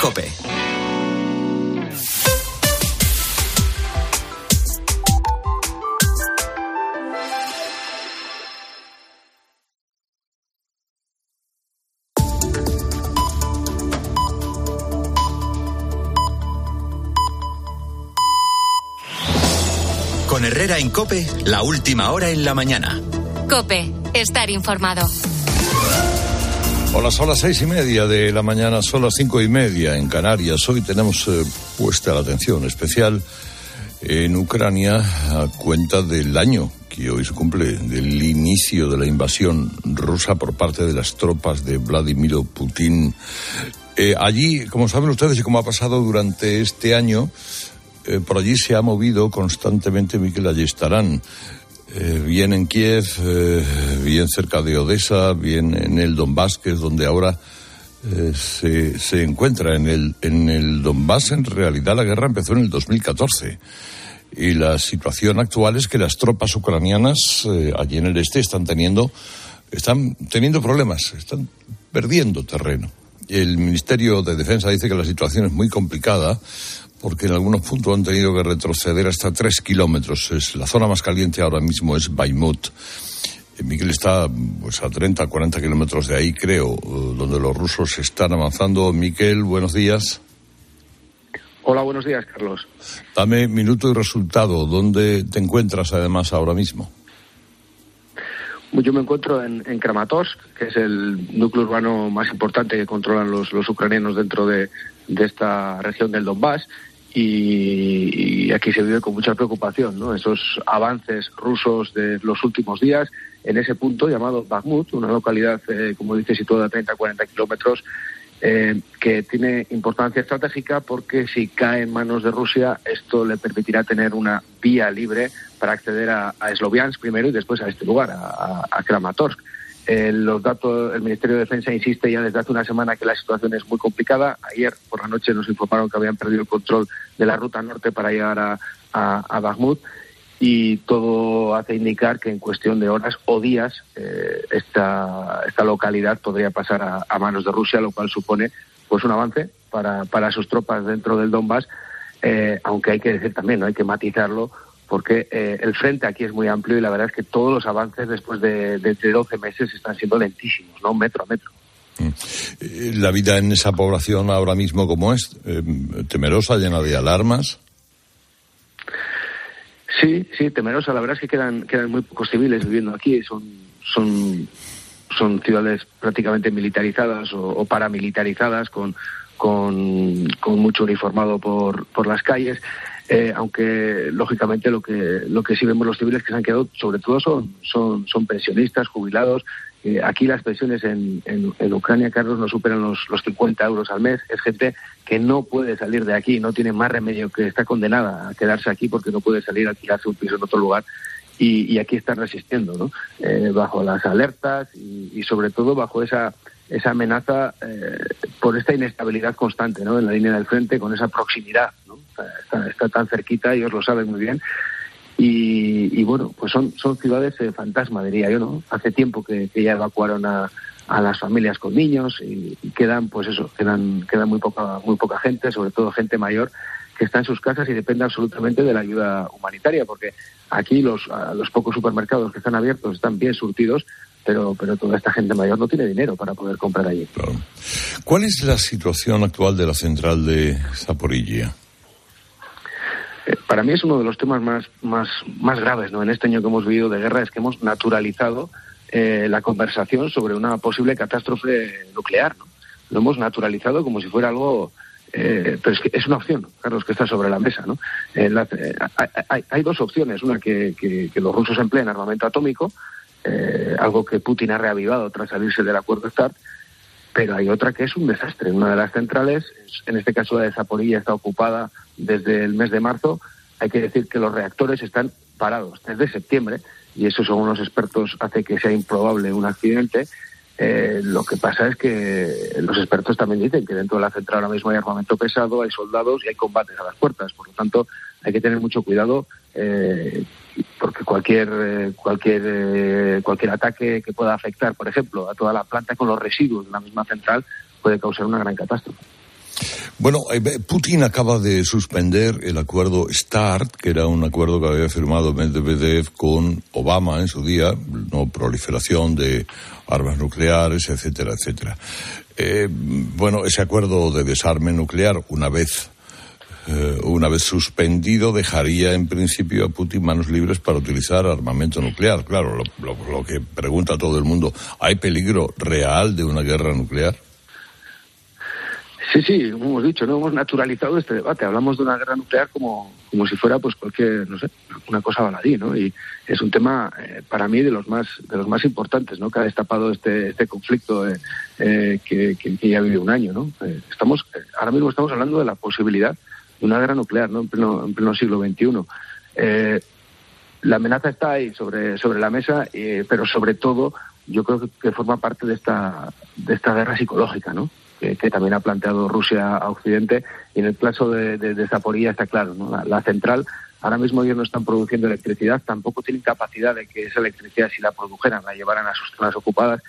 S6: Cope. Con Herrera en Cope, la última hora en la mañana.
S11: Cope, estar informado.
S1: Hola, son las seis y media de la mañana, son las cinco y media en Canarias. Hoy tenemos eh, puesta la atención especial en Ucrania a cuenta del año que hoy se cumple del inicio de la invasión rusa por parte de las tropas de Vladimir Putin. Eh, allí, como saben ustedes y como ha pasado durante este año, eh, por allí se ha movido constantemente Miquel Ayestarán. Eh, bien en Kiev, eh, bien cerca de Odessa, bien en el Donbass, que es donde ahora eh, se, se, encuentra. En el, en el Donbass, en realidad, la guerra empezó en el 2014. Y la situación actual es que las tropas ucranianas allí en el este están teniendo, están teniendo problemas, están perdiendo terreno. El Ministerio de Defensa dice que la situación es muy complicada porque en algunos puntos han tenido que retroceder hasta tres kilómetros. Es, la zona más caliente ahora mismo es Baimut. Eh, Miguel está pues, a 30, 40 kilómetros de ahí, creo, eh, donde los rusos están avanzando. Miquel, buenos días.
S37: Hola, buenos días, Carlos.
S1: Dame minuto y resultado. ¿Dónde te encuentras además ahora mismo?
S37: Yo me encuentro en, en, Kramatorsk, que es el núcleo urbano más importante que controlan los, los ucranianos dentro de, de, esta región del Donbass. Y, aquí se vive con mucha preocupación, ¿no? Esos avances rusos de los últimos días en ese punto llamado Bakhmut, una localidad, eh, como dice, situada a 30-40 kilómetros eh, que tiene importancia estratégica porque si cae en manos de Rusia, esto le permitirá tener una vía libre para acceder a, a Sloviansk primero y después a este lugar, a Kramatorsk. Eh, los datos, el Ministerio de Defensa insiste ya desde hace una semana que la situación es muy complicada. Ayer por la noche nos informaron que habían perdido el control de la ruta norte para llegar a, a, Bakhmut y todo hace indicar que en cuestión de horas o días eh, esta, esta localidad podría pasar a, a, manos de Rusia, lo cual supone pues un avance para, para sus tropas dentro del Donbass, eh, aunque hay que decir también, no hay que matizarlo, porque eh, el frente aquí es muy amplio y la verdad es que todos los avances después de, de, de 12 meses están siendo lentísimos, ¿no? Metro a metro.
S1: La vida en esa población ahora mismo, ¿cómo es? ¿Temerosa, llena de alarmas?
S37: Sí, sí, temerosa. La verdad es que quedan, quedan muy pocos civiles viviendo aquí. Son, son, son ciudades prácticamente militarizadas o, o paramilitarizadas con, con, con, mucho uniformado por, por las calles. Eh, aunque lógicamente lo que lo que sí vemos los civiles que se han quedado sobre todo son son, son pensionistas jubilados eh, aquí las pensiones en, en, en, Ucrania Carlos no superan los, los 50 euros al mes es gente que no puede salir de aquí no tiene más remedio que está condenada a quedarse aquí porque no puede salir a tirarse un piso en otro lugar y, y aquí están resistiendo ¿no? Eh, bajo las alertas y, y sobre todo bajo esa esa amenaza eh, por esta inestabilidad constante ¿no? en la línea del frente, con esa proximidad. ¿no? Está, tan cerquita, ellos lo saben muy bien. Y, y bueno, pues son, son ciudades eh, fantasma, diría yo. ¿no? Hace tiempo que, ya evacuaron a, a, las familias con niños y, quedan, pues eso, quedan, quedan muy, poca, muy poca gente, sobre todo gente mayor, que está en sus casas y depende absolutamente de la ayuda humanitaria, porque aquí los, los pocos supermercados que están abiertos están bien surtidos, pero, pero toda esta gente mayor no tiene dinero para poder comprar allí.
S1: Claro. ¿Cuál es la situación actual de la central de Zaporilla?
S37: Eh, para mí es uno de los temas más, más, más graves ¿no? en este año que hemos vivido de guerra, es que hemos naturalizado eh, la conversación sobre una posible catástrofe nuclear. ¿no? Lo hemos naturalizado como si fuera algo eh, pero es que es una opción, Carlos, que está sobre la mesa. ¿no? Eh, eh, hay, hay, dos opciones. Una, que, los rusos empleen armamento atómico, algo que Putin ha reavivado tras salirse del acuerdo START, pero hay otra que es un desastre. Una de las centrales, en este caso la de Zaporilla, está ocupada desde el mes de marzo. Hay que decir que los reactores están parados desde septiembre y eso, según los expertos, hace que sea improbable un accidente. Eh, lo que pasa es que los expertos también dicen que dentro de la central ahora mismo hay armamento pesado, hay soldados y hay combates a las puertas. Por lo tanto, hay que tener mucho cuidado eh, porque cualquier eh, cualquier eh, cualquier ataque que pueda afectar, por ejemplo, a toda la planta con los residuos de la misma central puede causar una gran catástrofe.
S1: Bueno, Putin acaba de suspender el acuerdo START, que era un acuerdo que había firmado Medvedev con Obama en su día, no proliferación de armas nucleares, etcétera, etcétera. bueno, ese acuerdo de desarme nuclear, una vez eh, una vez suspendido, dejaría en principio a Putin manos libres para utilizar armamento nuclear. Claro, lo, que pregunta todo el mundo, ¿hay peligro real de una guerra nuclear?
S37: Sí, sí, como hemos dicho, no hemos naturalizado este debate. Hablamos de una guerra nuclear como, como si fuera, pues, cualquier, no sé, una cosa baladí, ¿no? Y es un tema, eh, para mí, de los más de los más importantes, ¿no? Que ha destapado este, este conflicto eh, que, que, ya vive un año, ¿no? estamos, ahora mismo estamos hablando de la posibilidad una guerra nuclear ¿no? en, pleno, en pleno siglo XXI. Eh, la amenaza está ahí sobre, sobre la mesa, eh, pero sobre todo yo creo que, forma parte de esta, de esta guerra psicológica, ¿no? Que, también ha planteado Rusia a Occidente. Y en el caso de, de, Zaporilla está claro, ¿no? La, central, ahora mismo ellos no están produciendo electricidad, tampoco tienen capacidad de que esa electricidad, si la produjeran, la llevaran a sus zonas ocupadas.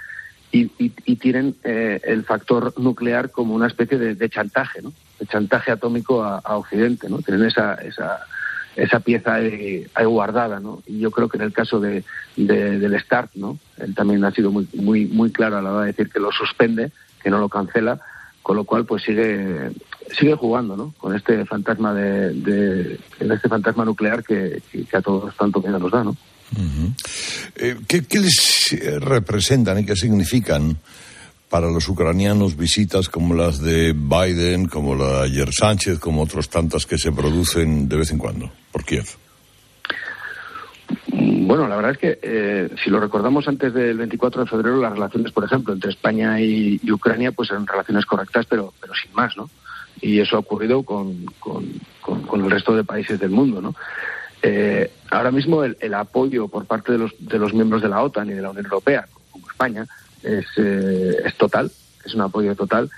S37: Y, y, tienen eh, el factor nuclear como una especie de, de chantaje, ¿no? de chantaje atómico a, Occidente, ¿no? Tienen esa, esa, esa pieza ahí, guardada, ¿no? Y yo creo que en el caso de, del START, ¿no? Él también ha sido muy, muy, muy claro a la hora de decir que lo suspende, que no lo cancela, con lo cual pues sigue sigue jugando ¿no? con este fantasma de, de este fantasma nuclear que, a todos tanto miedo nos da ¿no?
S1: Eh, ¿qué, ¿qué, les representan y qué significan para los ucranianos visitas como las de Biden, como la de ayer Sánchez, como otras tantas que se producen de vez en cuando por Kiev?
S37: Bueno, la verdad es que eh, si lo recordamos antes del 24 de febrero, las relaciones, por ejemplo, entre España y, Ucrania, pues eran relaciones correctas, pero, pero sin más, ¿no? Y eso ha ocurrido con, con, el resto de países del mundo, ¿no? Eh, ahora mismo el, el, apoyo por parte de los, de los miembros de la OTAN y de la Unión Europea, como España, es, eh, es total, es un apoyo total.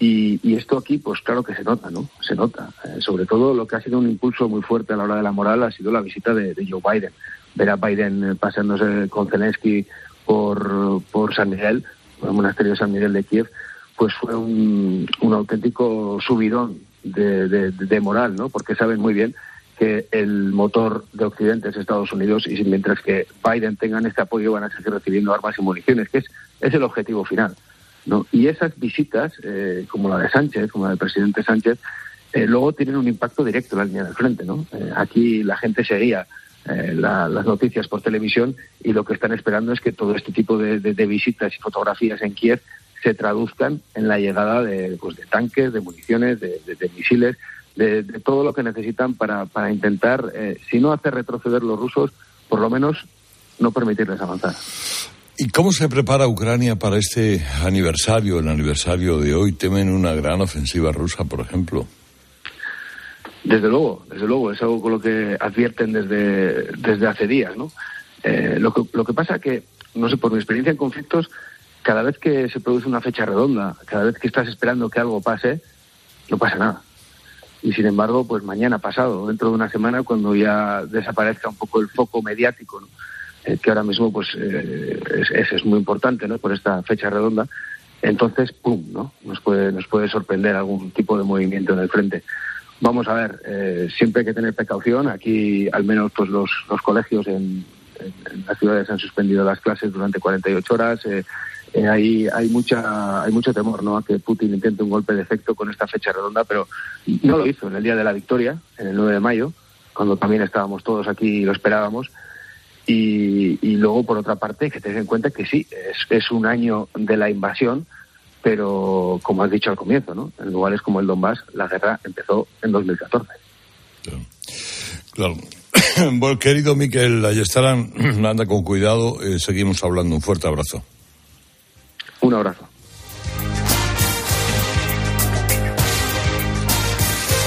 S37: Y, esto aquí, pues claro que se nota, ¿no? Se nota. Eh, sobre todo lo que ha sido un impulso muy fuerte a la hora de la moral ha sido la visita de, Joe Biden. Ver a Biden eh, pasándose con Zelensky por, por San Miguel, el monasterio de San Miguel de Kiev, pues fue un, un auténtico subidón de, moral, ¿no? Porque saben muy bien que el motor de Occidente es Estados Unidos y mientras que Biden tengan este apoyo van a seguir recibiendo armas y municiones, que es, es el objetivo final. ¿no? Y esas visitas, eh, como la de Sánchez, como la del presidente Sánchez, eh, luego tienen un impacto directo en la línea del frente. ¿no? Eh, aquí la gente seguía las noticias por televisión y lo que están esperando es que todo este tipo de, visitas y fotografías en Kiev se traduzcan en la llegada de, pues, de tanques, de municiones, de misiles, de, todo lo que necesitan para, para intentar, eh, si no hacer retroceder los rusos, por lo menos no permitirles avanzar.
S1: ¿Y cómo se prepara Ucrania para este aniversario, el aniversario de hoy? ¿Temen una gran ofensiva rusa, por ejemplo?
S37: Desde luego, desde luego, es algo con lo que advierten desde, desde hace días, ¿no? Eh, lo, que, lo que pasa que, no sé, por mi experiencia en conflictos, cada vez que se produce una fecha redonda, cada vez que estás esperando que algo pase, no pasa nada y sin embargo, pues mañana pasado, dentro de una semana, cuando ya desaparezca un poco el foco mediático, eh, que ahora mismo pues eh, es, es, muy importante, ¿no? Por esta fecha redonda, entonces, pum, ¿no? Nos puede nos puede sorprender algún tipo de movimiento en el frente. Vamos a ver, eh, siempre hay que tener precaución. Aquí, al menos, pues los, los colegios en, las ciudades han suspendido las clases durante 48 horas. Eh, eh, hay, hay, mucha, hay mucho temor ¿no? a que Putin intente un golpe de efecto con esta fecha redonda, pero no lo hizo en el día de la victoria, en el 9 de mayo, cuando también estábamos todos aquí y lo esperábamos. Y, y luego, por otra parte, que tengan en cuenta que sí, es, es, un año de la invasión, pero como has dicho al comienzo, ¿no? en lugares como el Donbass, la guerra empezó en 2014.
S1: Claro. claro. Bueno, querido Miquel, ahí estarán, anda con cuidado, eh, seguimos hablando. Un fuerte abrazo.
S37: Un abrazo.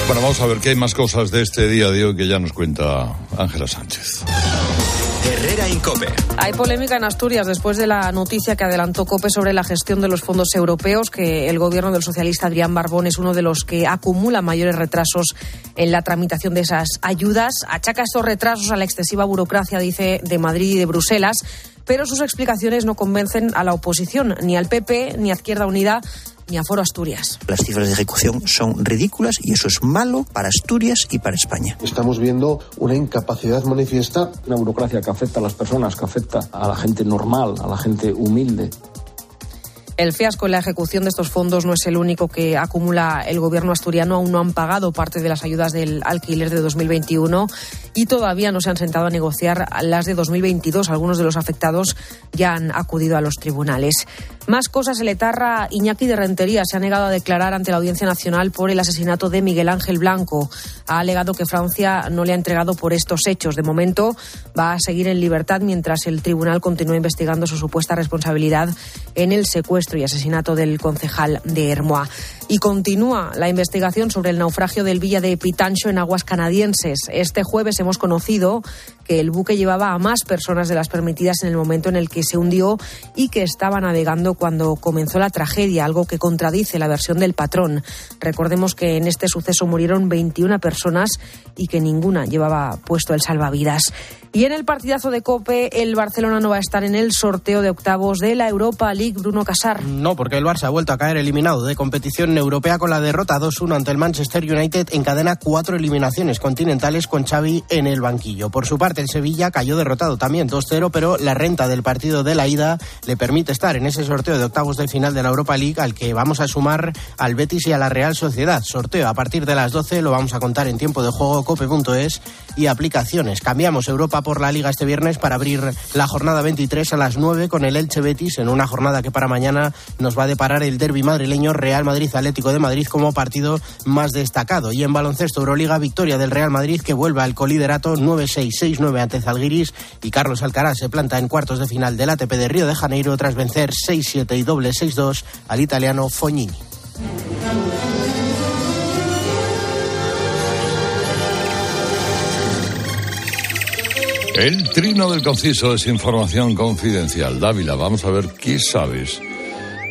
S1: Bueno, vamos a ver qué hay más cosas de este día de hoy que ya nos cuenta Ángela Sánchez.
S5: Hay polémica en Asturias después de la noticia que adelantó COPE sobre la gestión de los fondos europeos, que el gobierno del socialista Adrián Barbón es uno de los que acumula mayores retrasos en la tramitación de esas ayudas. Achaca estos retrasos a la excesiva burocracia, dice, de Madrid y de Bruselas, pero sus explicaciones no convencen a la oposición, ni al PP, ni a Izquierda Unida, ni a Foro Asturias.
S38: Las cifras de ejecución son ridículas y eso es malo para Asturias y para España.
S39: Estamos viendo una incapacidad manifiesta,
S20: una burocracia que afecta a las personas, que afecta a la gente normal, a la gente humilde.
S5: El fiasco en la ejecución de estos fondos no es el único que acumula el gobierno asturiano. Aún no han pagado parte de las ayudas del alquiler de 2021 y todavía no se han sentado a negociar las de 2022. Algunos de los afectados ya han acudido a los tribunales. Más cosas, el etarra Iñaki de Rentería se ha negado a declarar ante la Audiencia Nacional por el asesinato de Miguel Ángel Blanco. Ha alegado que Francia no le ha entregado por estos hechos. De momento va a seguir en libertad mientras el tribunal continúa investigando su supuesta responsabilidad en el secuestro y asesinato del concejal de Hermoa. Y continúa la investigación sobre el naufragio del Villa de Pitancho en aguas canadienses. Este jueves hemos conocido que el buque llevaba a más personas de las permitidas en el momento en el que se hundió y que estaba navegando cuando comenzó la tragedia, algo que contradice la versión del patrón. Recordemos que en este suceso murieron 21 personas y que ninguna llevaba puesto el salvavidas. Y en el partidazo de Cope, el Barcelona no va a estar en el sorteo de octavos de la Europa League. Bruno Casar.
S10: No, porque el Barça ha vuelto a caer eliminado de competición europea con la derrota 2-1 ante el Manchester United. Encadena cuatro eliminaciones continentales con Xavi en el banquillo. Por su parte, el Sevilla cayó derrotado también 2-0, pero la renta del partido de la ida le permite estar en ese sorteo de octavos de final de la Europa League al que vamos a sumar al Betis y a la Real Sociedad. Sorteo a partir de las 12, lo vamos a contar en tiempo de juego cope.es y aplicaciones. Cambiamos Europa por la Liga este viernes para abrir la jornada 23 a las 9 con el Elche Betis en una jornada que para mañana nos va a deparar el derby madrileño Real Madrid Atlético de Madrid como partido más destacado. Y en baloncesto Euroliga, victoria del Real Madrid que vuelve al coliderato 9-6-6-9 ante Zalgiris y Carlos Alcaraz se planta en cuartos de final del ATP de Río de Janeiro tras vencer 6-7 y doble 6-2 al italiano Fognini.
S1: El trino del conciso es información confidencial. Dávila, vamos a ver qué sabes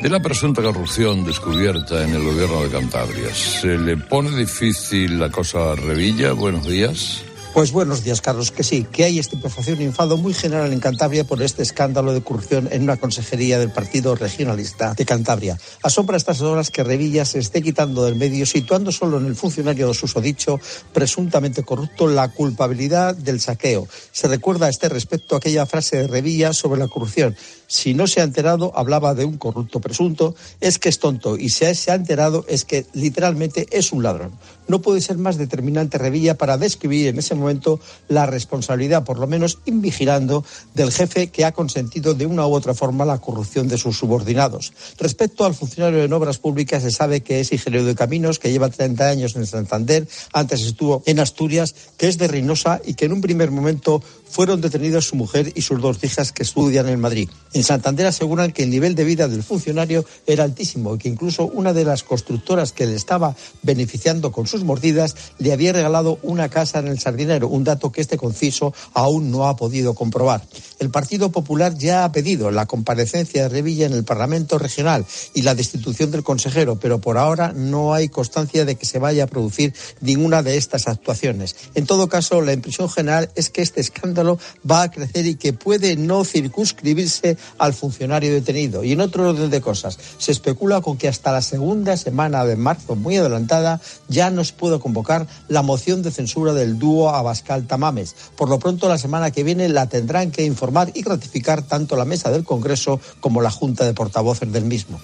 S1: de la presunta corrupción descubierta en el gobierno de Cantabria. ¿Se le pone difícil la cosa a Revilla? Buenos días.
S40: Pues buenos días, Carlos. Que sí, que hay estupefacción y enfado muy general en Cantabria por este escándalo de corrupción en una consejería del Partido Regionalista de Cantabria. Asombra estas horas que Revilla se esté quitando del medio, situando solo en el funcionario susodicho, presuntamente corrupto, la culpabilidad del saqueo. Se recuerda a este respecto aquella frase de Revilla sobre la corrupción. Si no se ha enterado, hablaba de un corrupto presunto, es que es tonto. Y si se ha enterado, es que literalmente es un ladrón. No puede ser más determinante Revilla para describir en ese momento la responsabilidad, por lo menos invigilando, del jefe que ha consentido de una u otra forma la corrupción de sus subordinados. Respecto al funcionario en obras públicas, se sabe que es ingeniero de caminos, que lleva 30 años en Santander, antes estuvo en Asturias, que es de Reynosa y que en un primer momento fueron detenidos su mujer y sus dos hijas que estudian en Madrid. Santander aseguran que el nivel de vida del funcionario era altísimo y que incluso una de las constructoras que le estaba beneficiando con sus mordidas le había regalado una casa en el Sardinero, un dato que este conciso aún no ha podido comprobar. El Partido Popular ya ha pedido la comparecencia de Revilla en el Parlamento Regional y la destitución del consejero, pero por ahora no hay constancia de que se vaya a producir ninguna de estas actuaciones. En todo caso, la impresión general es que este escándalo va a crecer y que puede no circunscribirse al funcionario detenido. Y en otro orden de cosas, se especula con que hasta la segunda semana de marzo, muy adelantada, ya no se puede convocar la moción de censura del dúo Abascal-Tamames. Por lo pronto, la semana que viene la tendrán que informar y ratificar tanto la mesa del Congreso como la Junta de Portavoces del mismo.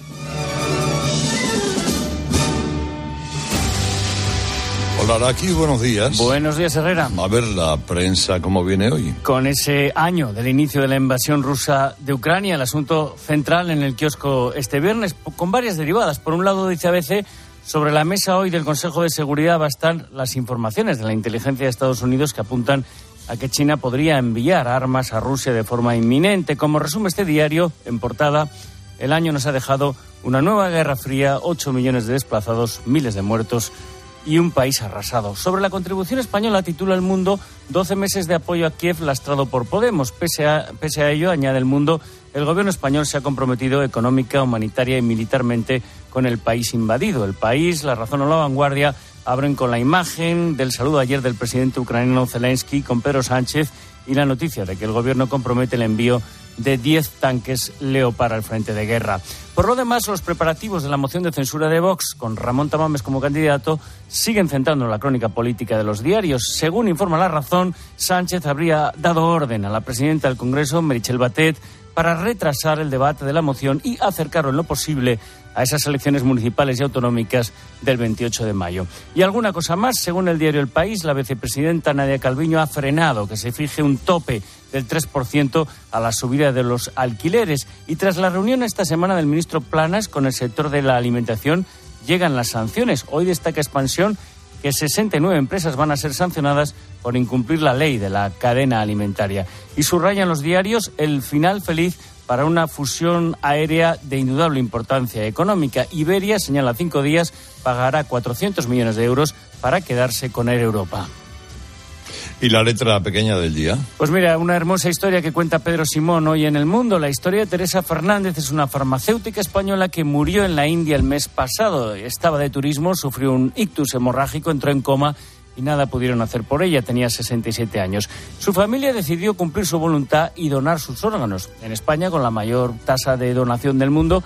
S1: Hola, aquí buenos días.
S41: Buenos días, Herrera.
S1: A ver la prensa cómo viene hoy.
S41: Con ese año del inicio de la invasión rusa de Ucrania, el asunto central en el kiosco este viernes, con varias derivadas. Por un lado, dice ABC, sobre la mesa hoy del Consejo de Seguridad va a estar las informaciones de la inteligencia de Estados Unidos que apuntan a que China podría enviar armas a Rusia de forma inminente. Como resume este diario, en portada, el año nos ha dejado una nueva guerra fría, 8 millones de desplazados, miles de muertos y un país arrasado. Sobre la contribución española titula El Mundo 12 meses de apoyo a Kiev lastrado por Podemos. Pese a, ello, añade El Mundo, el gobierno español se ha comprometido económica, humanitaria y militarmente con el país invadido. El país, La Razón o La Vanguardia abren con la imagen del saludo ayer del presidente ucraniano Zelensky con Pedro Sánchez y la noticia de que el gobierno compromete el envío de 10 tanques Leopard al frente de guerra. Por lo demás, los preparativos de la moción de censura de Vox, con Ramón Tamames como candidato, siguen centrando la crónica política de los diarios. Según informa La Razón, Sánchez habría dado orden a la presidenta del Congreso, Merichel Batet, para retrasar el debate de la moción y acercarlo en lo posible a esas elecciones municipales y autonómicas del 28 de mayo. Y alguna cosa más, según el diario El País, la vicepresidenta Nadia Calviño ha frenado que se fije un tope del 3% a la subida de los alquileres. Y tras la reunión esta semana del ministro Planas con el sector de la alimentación, llegan las sanciones. Hoy destaca Expansión que 69 empresas van a ser sancionadas por incumplir la ley de la cadena alimentaria. Y subrayan los diarios el final feliz para una fusión aérea de indudable importancia económica. Iberia, señala cinco días, pagará 400 millones de euros para quedarse con Air Europa.
S1: ¿Y la letra pequeña del día?
S41: Pues mira, una hermosa historia que cuenta Pedro Simón hoy en el mundo. La historia de Teresa Fernández es una farmacéutica española que murió en la India el mes pasado. Estaba de turismo, sufrió un ictus hemorrágico, entró en coma y nada pudieron hacer por ella. Tenía 67 años. Su familia decidió cumplir su voluntad y donar sus órganos. En España, con la mayor tasa de donación del mundo,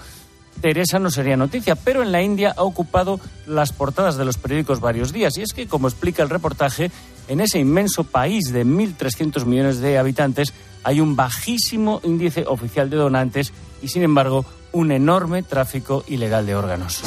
S41: Teresa no sería noticia, pero en la India ha ocupado las portadas de los periódicos varios días. Y es que, como explica el reportaje, en ese inmenso país de 1.300 millones de habitantes hay un bajísimo índice oficial de donantes y, sin embargo, un enorme tráfico ilegal de órganos.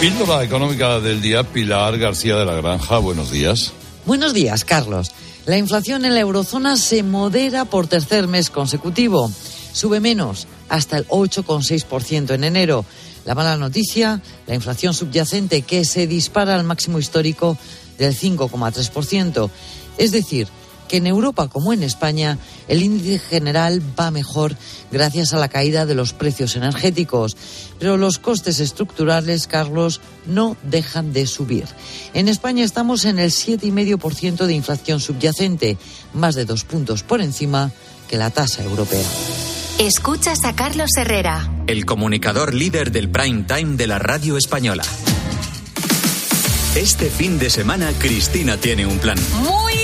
S1: Píldora económica del día, Pilar García de la Granja, buenos días.
S42: Buenos días, Carlos. La inflación en la eurozona se modera por tercer mes consecutivo. Sube menos, hasta el 8,6% en enero. La mala noticia, la inflación subyacente que se dispara al máximo histórico del 5,3%. Es decir, que en Europa como en España el índice general va mejor gracias a la caída de los precios energéticos, pero los costes estructurales, Carlos, no dejan de subir. En España estamos en el 7,5% de inflación subyacente, más de dos puntos por encima que la tasa europea.
S11: Escuchas a Carlos Herrera,
S6: el comunicador líder del prime time de la radio española. Este fin de semana Cristina tiene un plan.
S43: Muy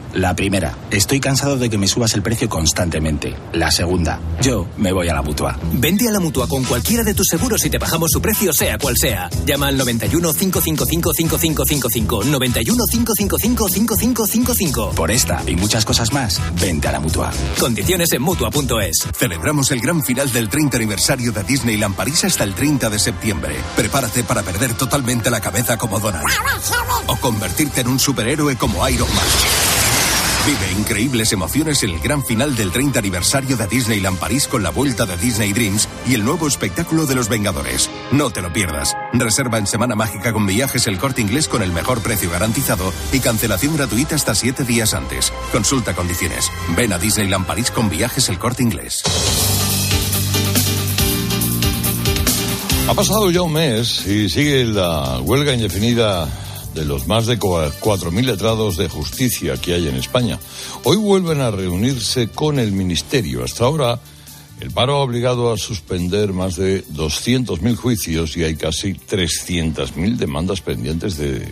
S44: La primera, estoy cansado de que me subas el precio constantemente. La segunda, yo me voy a la mutua.
S45: Vende a la mutua con cualquiera de tus seguros y te bajamos su precio, sea cual sea. Llama al 91 555 5555. 91 555 5555.
S44: Por esta y muchas cosas más, vente a la mutua.
S45: Condiciones en mutua.es.
S40: Celebramos el gran final del 30 aniversario de Disneyland París hasta el 30 de septiembre. Prepárate para perder totalmente la cabeza como Donald. O convertirte en un superhéroe como Iron Man. Vive increíbles emociones en el gran final del 30 aniversario de Disneyland París con la vuelta de Disney Dreams y el nuevo espectáculo de los Vengadores. No te lo pierdas. Reserva en Semana Mágica con viajes el corte inglés con el mejor precio garantizado y cancelación gratuita hasta siete días antes. Consulta condiciones. Ven a Disneyland París con viajes el corte inglés.
S1: Ha pasado ya un mes y sigue la huelga indefinida de los más de 4.000 letrados de justicia que hay en España. Hoy vuelven a reunirse con el Ministerio. Hasta ahora, el paro ha obligado a suspender más de 200.000 juicios y hay casi 300.000 demandas pendientes de,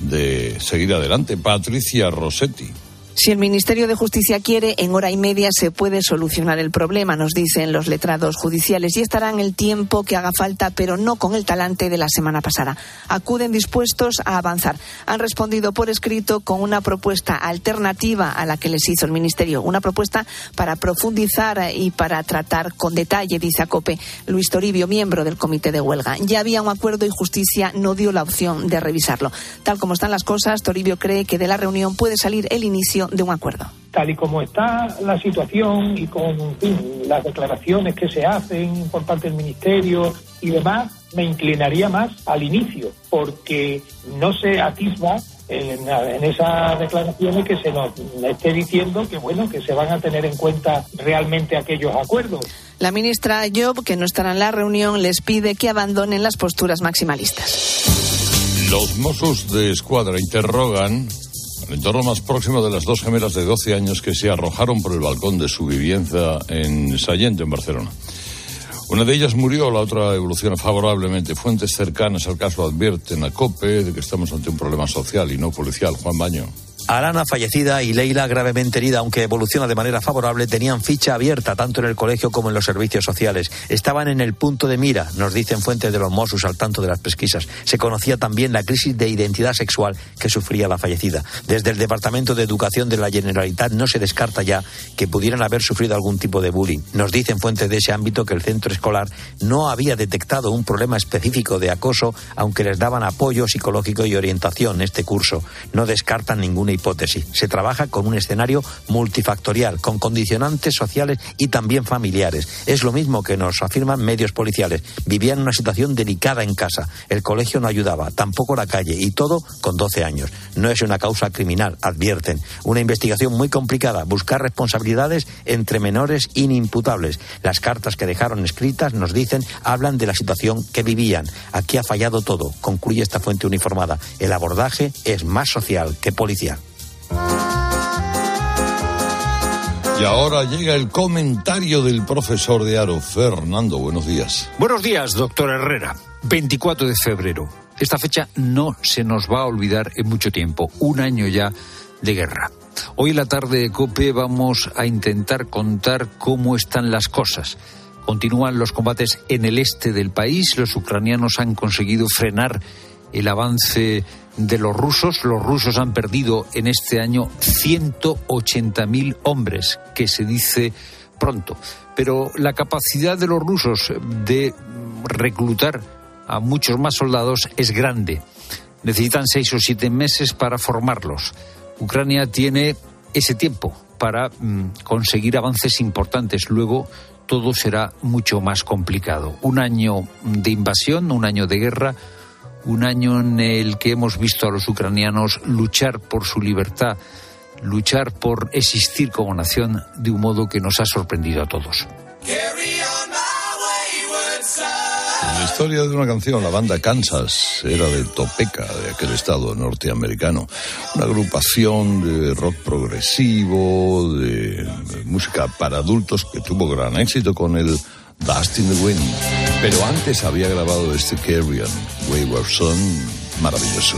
S1: de seguir adelante. Patricia Rossetti.
S46: Si el Ministerio de Justicia quiere, en hora y media se puede solucionar el problema, nos dicen los letrados judiciales, y estarán el tiempo que haga falta, pero no con el talante de la semana pasada. Acuden dispuestos a avanzar. Han respondido por escrito con una propuesta alternativa a la que les hizo el Ministerio, una propuesta para profundizar y para tratar con detalle, dice Acope Luis Toribio, miembro del comité de huelga. Ya había un acuerdo y Justicia no dio la opción de revisarlo. Tal como están las cosas, Toribio cree que de la reunión puede salir el inicio inicio de un acuerdo.
S47: Tal y como está la situación y con en fin, las declaraciones que se hacen por parte del Ministerio y demás, me inclinaría más al inicio, porque no se atisba en, en, esas declaraciones que se nos esté diciendo que bueno que se van a tener en cuenta realmente aquellos acuerdos.
S46: La ministra Job, que no estará en la reunión, les pide que abandonen las posturas maximalistas.
S1: Los Mossos de Escuadra interrogan el entorno más próximo de las dos gemelas de 12 años que se arrojaron por el balcón de su vivienda en Sallent, en Barcelona. Una de ellas murió, la otra evoluciona favorablemente. Fuentes cercanas al caso advierten a COPE de que estamos ante un problema social y no policial. Juan Baño.
S42: Arana fallecida y Leila gravemente herida, aunque evoluciona de manera favorable, tenían ficha abierta tanto en el colegio como en los servicios sociales. Estaban en el punto de mira, nos dicen fuentes de los Mossos al tanto de las pesquisas. Se conocía también la crisis de identidad sexual que sufría la fallecida. Desde el Departamento de Educación de la Generalitat no se descarta ya que pudieran haber sufrido algún tipo de bullying. Nos dicen fuentes de ese ámbito que el centro escolar no había detectado un problema específico de acoso, aunque les daban apoyo psicológico y orientación en este curso. No descartan ninguna hipótesis. Se trabaja con un escenario multifactorial, con condicionantes sociales y también familiares. Es lo mismo que nos afirman medios policiales. Vivían una situación delicada en casa. El colegio no ayudaba, tampoco la calle, y todo con 12 años. No es una causa criminal, advierten. Una investigación muy complicada, buscar responsabilidades entre menores inimputables. Las cartas que dejaron escritas, nos dicen, hablan de la situación que vivían. Aquí ha fallado todo, concluye esta fuente uniformada. El abordaje es más social que policial.
S1: Y ahora llega el comentario del profesor de Aro, Fernando. Buenos días.
S48: Buenos días, doctor Herrera. 24 de febrero. Esta fecha no se nos va a olvidar en mucho tiempo. Un año ya de guerra. Hoy la tarde de COPE vamos a intentar contar cómo están las cosas. Continúan los combates en el este del país. Los ucranianos han conseguido frenar el avance de los rusos. Los rusos han perdido en este año 180.000 hombres, que se dice pronto. Pero la capacidad de los rusos de reclutar a muchos más soldados es grande. Necesitan seis o siete meses para formarlos. Ucrania tiene ese tiempo para mm, conseguir avances importantes. Luego todo será mucho más complicado. Un año de invasión, un año de guerra, un año en el que hemos visto a los ucranianos luchar por su libertad, luchar por existir como nación de un modo que nos ha sorprendido a todos.
S1: La historia de una canción, la banda Kansas era de Topeka, de aquel estado norteamericano. Una agrupación de rock progresivo, de música para adultos que tuvo gran éxito con el Dust in the Wind. Pero antes había grabado este Carry On, Wayward Son, maravilloso.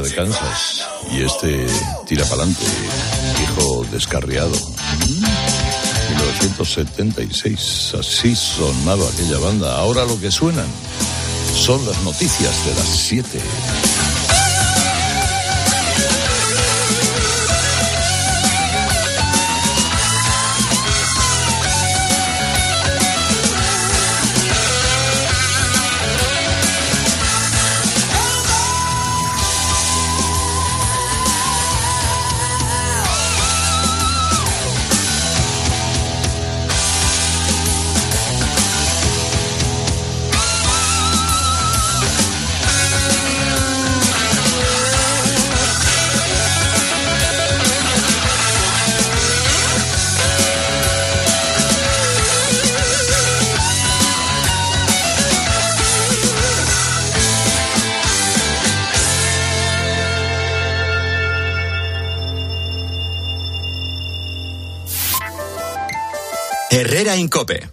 S1: De Kansas. Y este tira pa'lante, hijo descarriado. 1976, así sonaba aquella banda. Ahora lo que suenan son las noticias de las 7.
S6: Herrera Incope.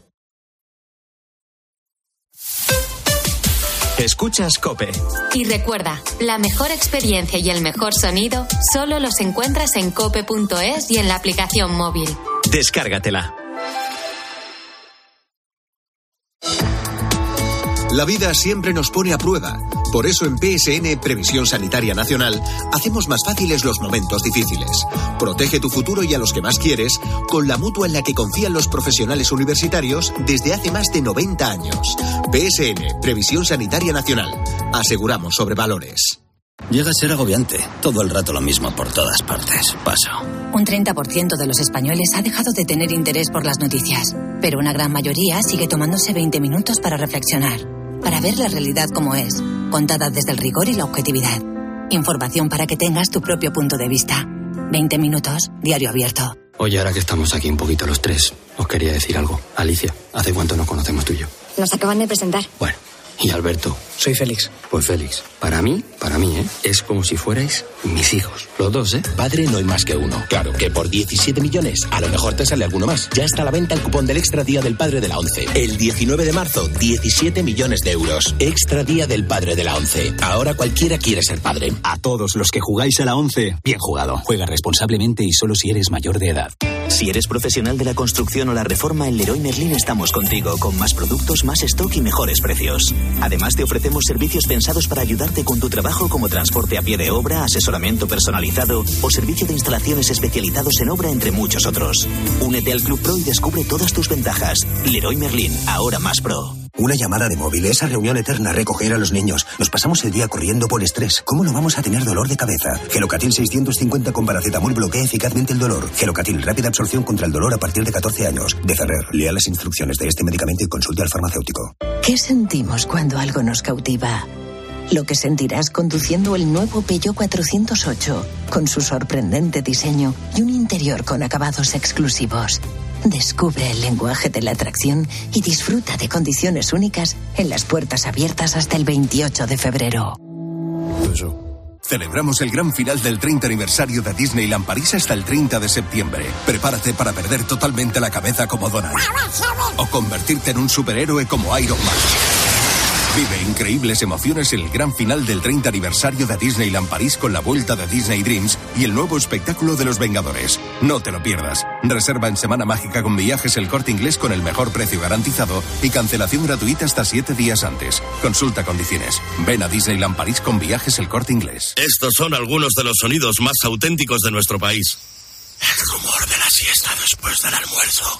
S6: Escuchas Cope.
S11: Y recuerda, la mejor experiencia y el mejor sonido solo los encuentras en cope.es y en la aplicación móvil.
S6: Descárgatela.
S40: La vida siempre nos pone a prueba. Por eso en PSN Previsión Sanitaria Nacional hacemos más fáciles los momentos difíciles. Protege tu futuro y a los que más quieres con la mutua en la que confían los profesionales universitarios desde hace más de 90 años. PSN Previsión Sanitaria Nacional. Aseguramos sobre valores.
S49: Llega a ser agobiante. Todo el rato lo mismo por todas partes. Paso.
S46: Un 30% de los españoles ha dejado de tener interés por las noticias, pero una gran mayoría sigue tomándose 20 minutos para reflexionar, para ver la realidad como es, contada desde el rigor y la objetividad. Información para que tengas tu propio punto de vista. 20 minutos, diario abierto.
S49: Oye, ahora que estamos aquí un poquito los tres, os quería decir algo. Alicia, ¿hace cuánto nos conocemos tú y yo?
S50: Nos acaban de presentar.
S49: Bueno, y Alberto.
S50: Soy Félix.
S49: Pues Félix, para mí, para mí, ¿eh? Es como si fuerais mis hijos. Los dos, ¿eh?
S51: Padre no hay más que uno. Claro que por 17 millones, a lo mejor te sale alguno más. Ya está a la venta el cupón del Extra Día del Padre de la ONCE. El 19 de marzo, 17 millones de euros. Extra Día del Padre de la ONCE. Ahora cualquiera quiere ser padre.
S52: A todos los que jugáis a la 11, bien jugado. Juega responsablemente y solo si eres mayor de edad.
S53: Si eres profesional de la construcción o la reforma, en Leroy Merlin estamos contigo, con más productos, más stock y mejores precios. Además, te ofrecemos servicios pensados para ayudarte con tu trabajo como transporte a pie de obra, asesoramiento personalizado o servicio de instalaciones especializados en obra, entre muchos otros. Únete al Club Pro y descubre todas tus ventajas. Leroy Merlin, ahora más pro.
S29: Una llamada de móvil, esa reunión eterna, recoger a los niños. Nos pasamos el día corriendo por estrés. ¿Cómo no vamos a tener dolor de cabeza? Gelocatil 650 con paracetamol bloquea eficazmente el dolor. Gelocatil, rápida absorción contra el dolor a partir de 14 años. De Ferrer, lea las instrucciones de este medicamento y consulte al farmacéutico.
S54: ¿Qué sentimos cuando algo nos cautiva? Lo que sentirás conduciendo el nuevo Peugeot 408, con su sorprendente diseño y un interior con acabados exclusivos. Descubre el lenguaje de la atracción y disfruta de condiciones únicas en las puertas abiertas hasta el 28 de febrero.
S40: Celebramos el gran final del 30 aniversario de Disneyland París hasta el 30 de septiembre. Prepárate para perder totalmente la cabeza como Donald. O convertirte en un superhéroe como Iron Man. Vive increíbles emociones en el gran final del 30 aniversario de Disneyland París con la vuelta de Disney Dreams y el nuevo espectáculo de los Vengadores. No te lo pierdas. Reserva en Semana Mágica con viajes el corte inglés con el mejor precio garantizado y cancelación gratuita hasta siete días antes. Consulta condiciones. Ven a Disneyland París con viajes el corte inglés.
S45: Estos son algunos de los sonidos más auténticos de nuestro país. El rumor de la siesta después del almuerzo.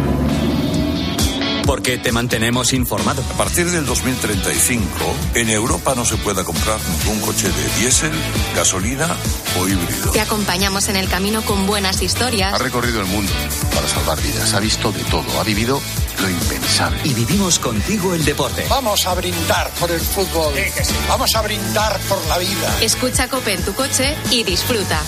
S6: Porque te mantenemos informado.
S55: A partir del 2035, en Europa no se pueda comprar ningún coche de diésel, gasolina o híbrido.
S11: Te acompañamos en el camino con buenas historias.
S56: Ha recorrido el mundo para salvar vidas, ha visto de todo, ha vivido lo impensable.
S6: Y vivimos contigo el deporte.
S57: Vamos a brindar por el fútbol. Vamos a brindar por la vida.
S11: Escucha Cope en tu coche y disfruta.